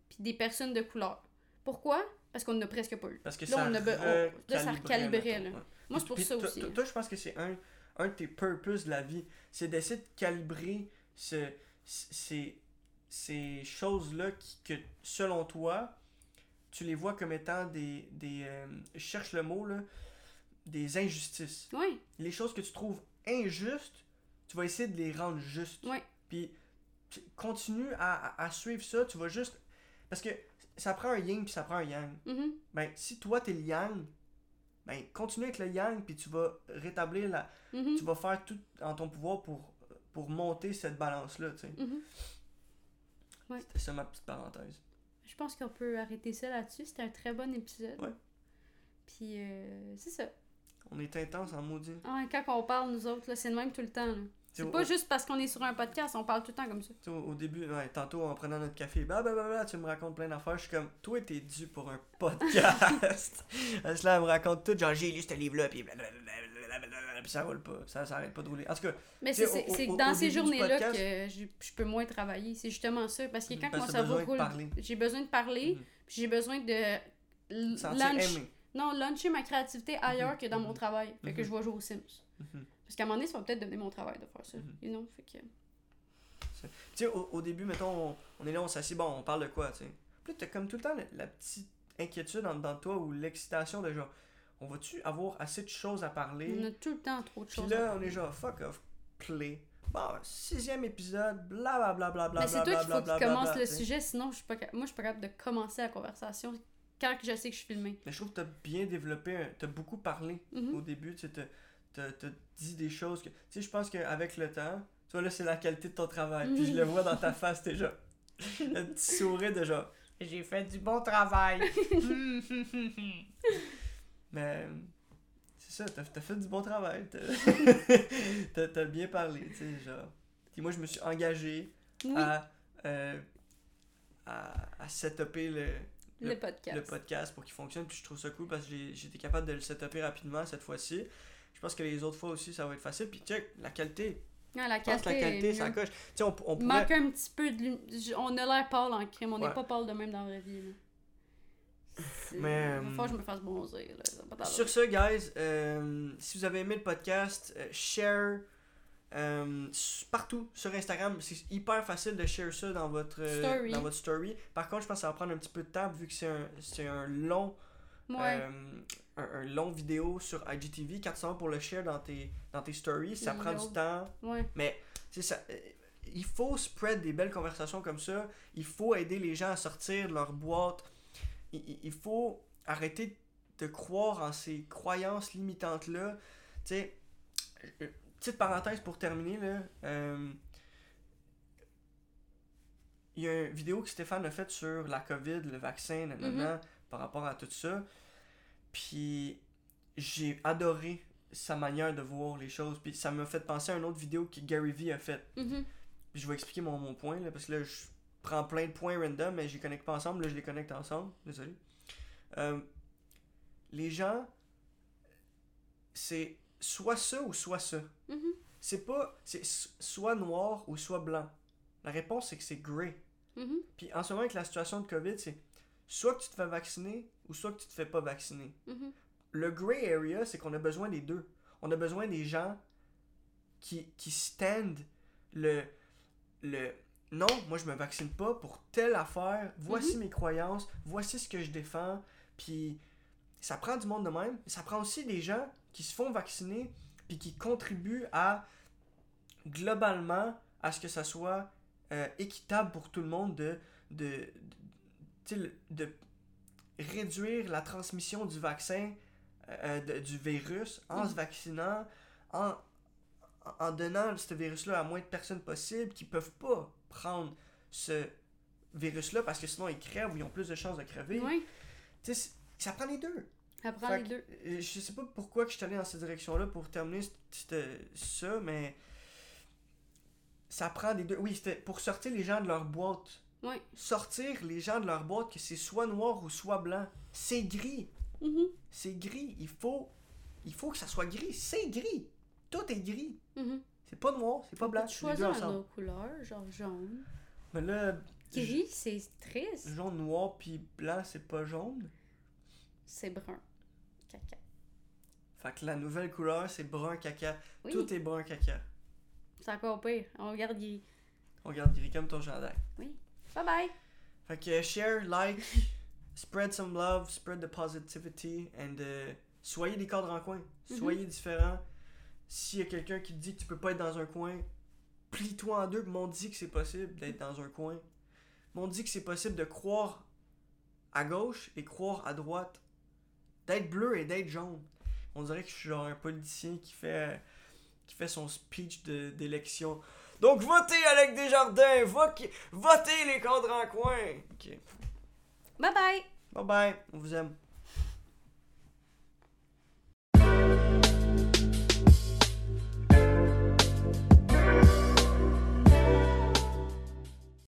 puis des personnes de couleur. Pourquoi? Parce qu'on n'a presque pas eu. parce que Là, ça on a on- là, ça recalibrait, là. ouais. Moi, c'est pour ça aussi. toi- Toi, je pense que c'est un, un de tes purposes de la vie. C'est d'essayer de calibrer ce, ces, ces choses-là que, selon toi, tu les vois comme étant des. des euh, je cherche le mot, là. Des injustices. Oui, Les choses que tu trouves injustes, tu vas essayer de les rendre justes. Ouais. Puis, continue à, à- à suivre ça. Tu vas juste. Parce que ça prend un yin puis ça prend un yang. Mhm. Ben, si toi, t'es le yang, ben, continue avec le yang puis tu vas rétablir la. Mhm. Tu vas faire tout en ton pouvoir pour, pour monter cette balance-là, tu sais. Mhm. C'était ça ma petite parenthèse. Je pense qu'on peut arrêter ça là-dessus. C'était un très bon épisode. Ouais. Puis, euh, c'est ça. On est intense en maudit. Ah, quand on parle, nous autres, là, c'est le même tout le temps. là. C'est pas au- juste parce qu'on est sur un podcast, on parle tout le temps comme ça. Au, au début, ouais, tantôt en prenant notre café, bah, bah, bah, bah, tu me racontes plein d'affaires. Je suis comme, toi, t'es dû pour un podcast. Parce que là, elle me raconte tout, genre, j'ai lu ce livre-là, puis puis ça roule pas, ça, ça arrête pas de rouler. En tout cas, Mais c'est au- dans ces journées-là podcast- que je, je peux moins travailler. C'est justement ça. Parce que quand Parce mon que cerveau roule, j'ai besoin de parler, Mhm. puis j'ai besoin de lunch- non, luncher ma créativité ailleurs que dans mon Mhm. travail. Fait que Mhm. je vais jouer aux Sims. Mhm. Parce qu'à un moment donné, ça va peut-être devenir mon travail de faire ça. Mhm. You know? Fait que... Tu sais, au, au début, mettons, on, on est là, on s'assied, bon, on parle de quoi, tu sais? Puis t'as comme tout le temps la, la petite inquiétude en dedans de toi ou l'excitation de genre, on va-tu avoir assez de choses à parler? On a tout le temps trop de Puis choses. à là, on parler. est genre, fuck off, play. Bon, sixième épisode, blablabla. Mais c'est toi qu'il faut qu'il commence le sujet, sinon je suis pas, moi je suis pas capable de commencer la conversation quand je sais que je suis filmée. Mais je trouve que t'as bien développé, t'as beaucoup parlé Mhm. au début, tu sais, t'as- t'as t'as dit des choses que. Tu sais, je pense qu'avec le temps, tu vois, là, c'est la qualité de ton travail. Puis je le vois dans ta face, genre. Un petit sourire de genre. J'ai fait du bon travail. Mais. C'est ça, t'as t'as fait du bon travail. t'as- T'as t'as bien parlé, tu sais, genre. Puis moi, je me suis engagé Oui, à. euh, à, à setuper le, le, podcast. le podcast pour qu'il fonctionne. Puis je trouve ça cool parce que j'ai j'ai été capable de le setuper rapidement cette fois-ci. Je pense que les autres fois aussi, ça va être facile. Puis check, la qualité. Ah, la qualité, ça coche. On, on manque un petit peu de On a l'air pâle en crime, on n'est Ouais. pas pâle de même dans la vraie vie. là. Mais, Il euh, falloir que je me fasse bronzer. Là. Sur ce, guys, euh, si vous avez aimé le podcast, euh, share euh, partout sur Instagram. C'est hyper facile de share ça dans votre, Story. dans votre story. Par contre, je pense que ça va prendre un petit peu de temps vu que c'est un, c'est un long. Ouais. euh, un, un long vidéo sur IGTV, quand tu s'en vas pour le share dans tes, dans tes stories, ça prend du temps. ouais. C'est ça. euh, Il faut spread des belles conversations comme ça. Il faut aider les gens à sortir de leur boîte. Il, il- faut arrêter de croire en ces croyances limitantes-là. Tu sais, euh, petite parenthèse pour terminer, là. euh, il y a une vidéo que Stéphane a faite sur la COVID, le vaccin, nanana, par rapport à tout ça. Puis j'ai adoré sa manière de voir les choses. Puis ça m'a fait penser à une autre vidéo que Gary Vee a faite. Puis je vais expliquer mon, mon point, là, parce que là, je prends plein de points random, mais je les connecte pas ensemble. Là, je les connecte ensemble. Désolé. Euh, les gens, c'est soit ça ou soit ça. Mhm. C'est pas. C'est soit noir ou soit blanc. La réponse, c'est que c'est gray. Mhm. Puis en ce moment, avec la situation de COVID, c'est soit que tu te fais vacciner ou soit que tu te fais pas vacciner. Mhm. Le gray area, c'est qu'on a besoin des deux. On a besoin des gens qui, qui stand le, le non, moi je me vaccine pas pour telle affaire, voici mes croyances, voici ce que je défends. Puis ça prend du monde de même. Ça prend aussi des gens qui se font vacciner puis qui contribuent à globalement à ce que ça soit euh, équitable pour tout le monde de, de, de, réduire la transmission du vaccin, euh, de- du virus, en Mhm. se vaccinant, en, en donnant ce virus-là à moins de personnes possible qui peuvent pas prendre ce virus-là parce que sinon ils crèvent ou ils ont plus de chances de crever. Tu sais, ça prend les deux. Fait les que, deux. euh, Je sais pas pourquoi que je suis allé dans cette direction-là pour terminer ça, mais ça prend des deux. Oui, c'était pour sortir les gens de leur boîte. Ouais. Sortir les gens de leur boîte que c'est soit noir ou soit blanc. C'est gris. Mhm. C'est gris. Il faut, il faut que ça soit gris. C'est gris. Tout est gris. Mhm. C'est pas noir, c'est pas blanc. Tu les deux ensemble. nos couleurs, genre jaune. Mais là, Gris, c'est triste. jaune, noir puis blanc, c'est pas jaune. C'est brun. Caca. Fait que la nouvelle couleur, c'est brun caca. Oui, Tout est brun caca. c'est encore pire. On regarde gris. On regarde gris comme ton chandail. Bye bye. Fait que share, like, spread some love, spread the positivity, and euh, soyez des cadres en coin. Mhm. Soyez différents. S'il y a quelqu'un qui te dit que tu peux pas être dans un coin, plie-toi en deux. M'on dit que c'est possible d'être dans un coin. M'on dit que c'est possible de croire à gauche et croire à droite. D'être bleu et d'être jaune. On dirait que je suis genre un politicien qui fait, qui fait son speech d'élection. Donc votez Alec Desjardins, votez, votez les cadres en coin. Ok. Bye bye! Bye bye, on vous aime.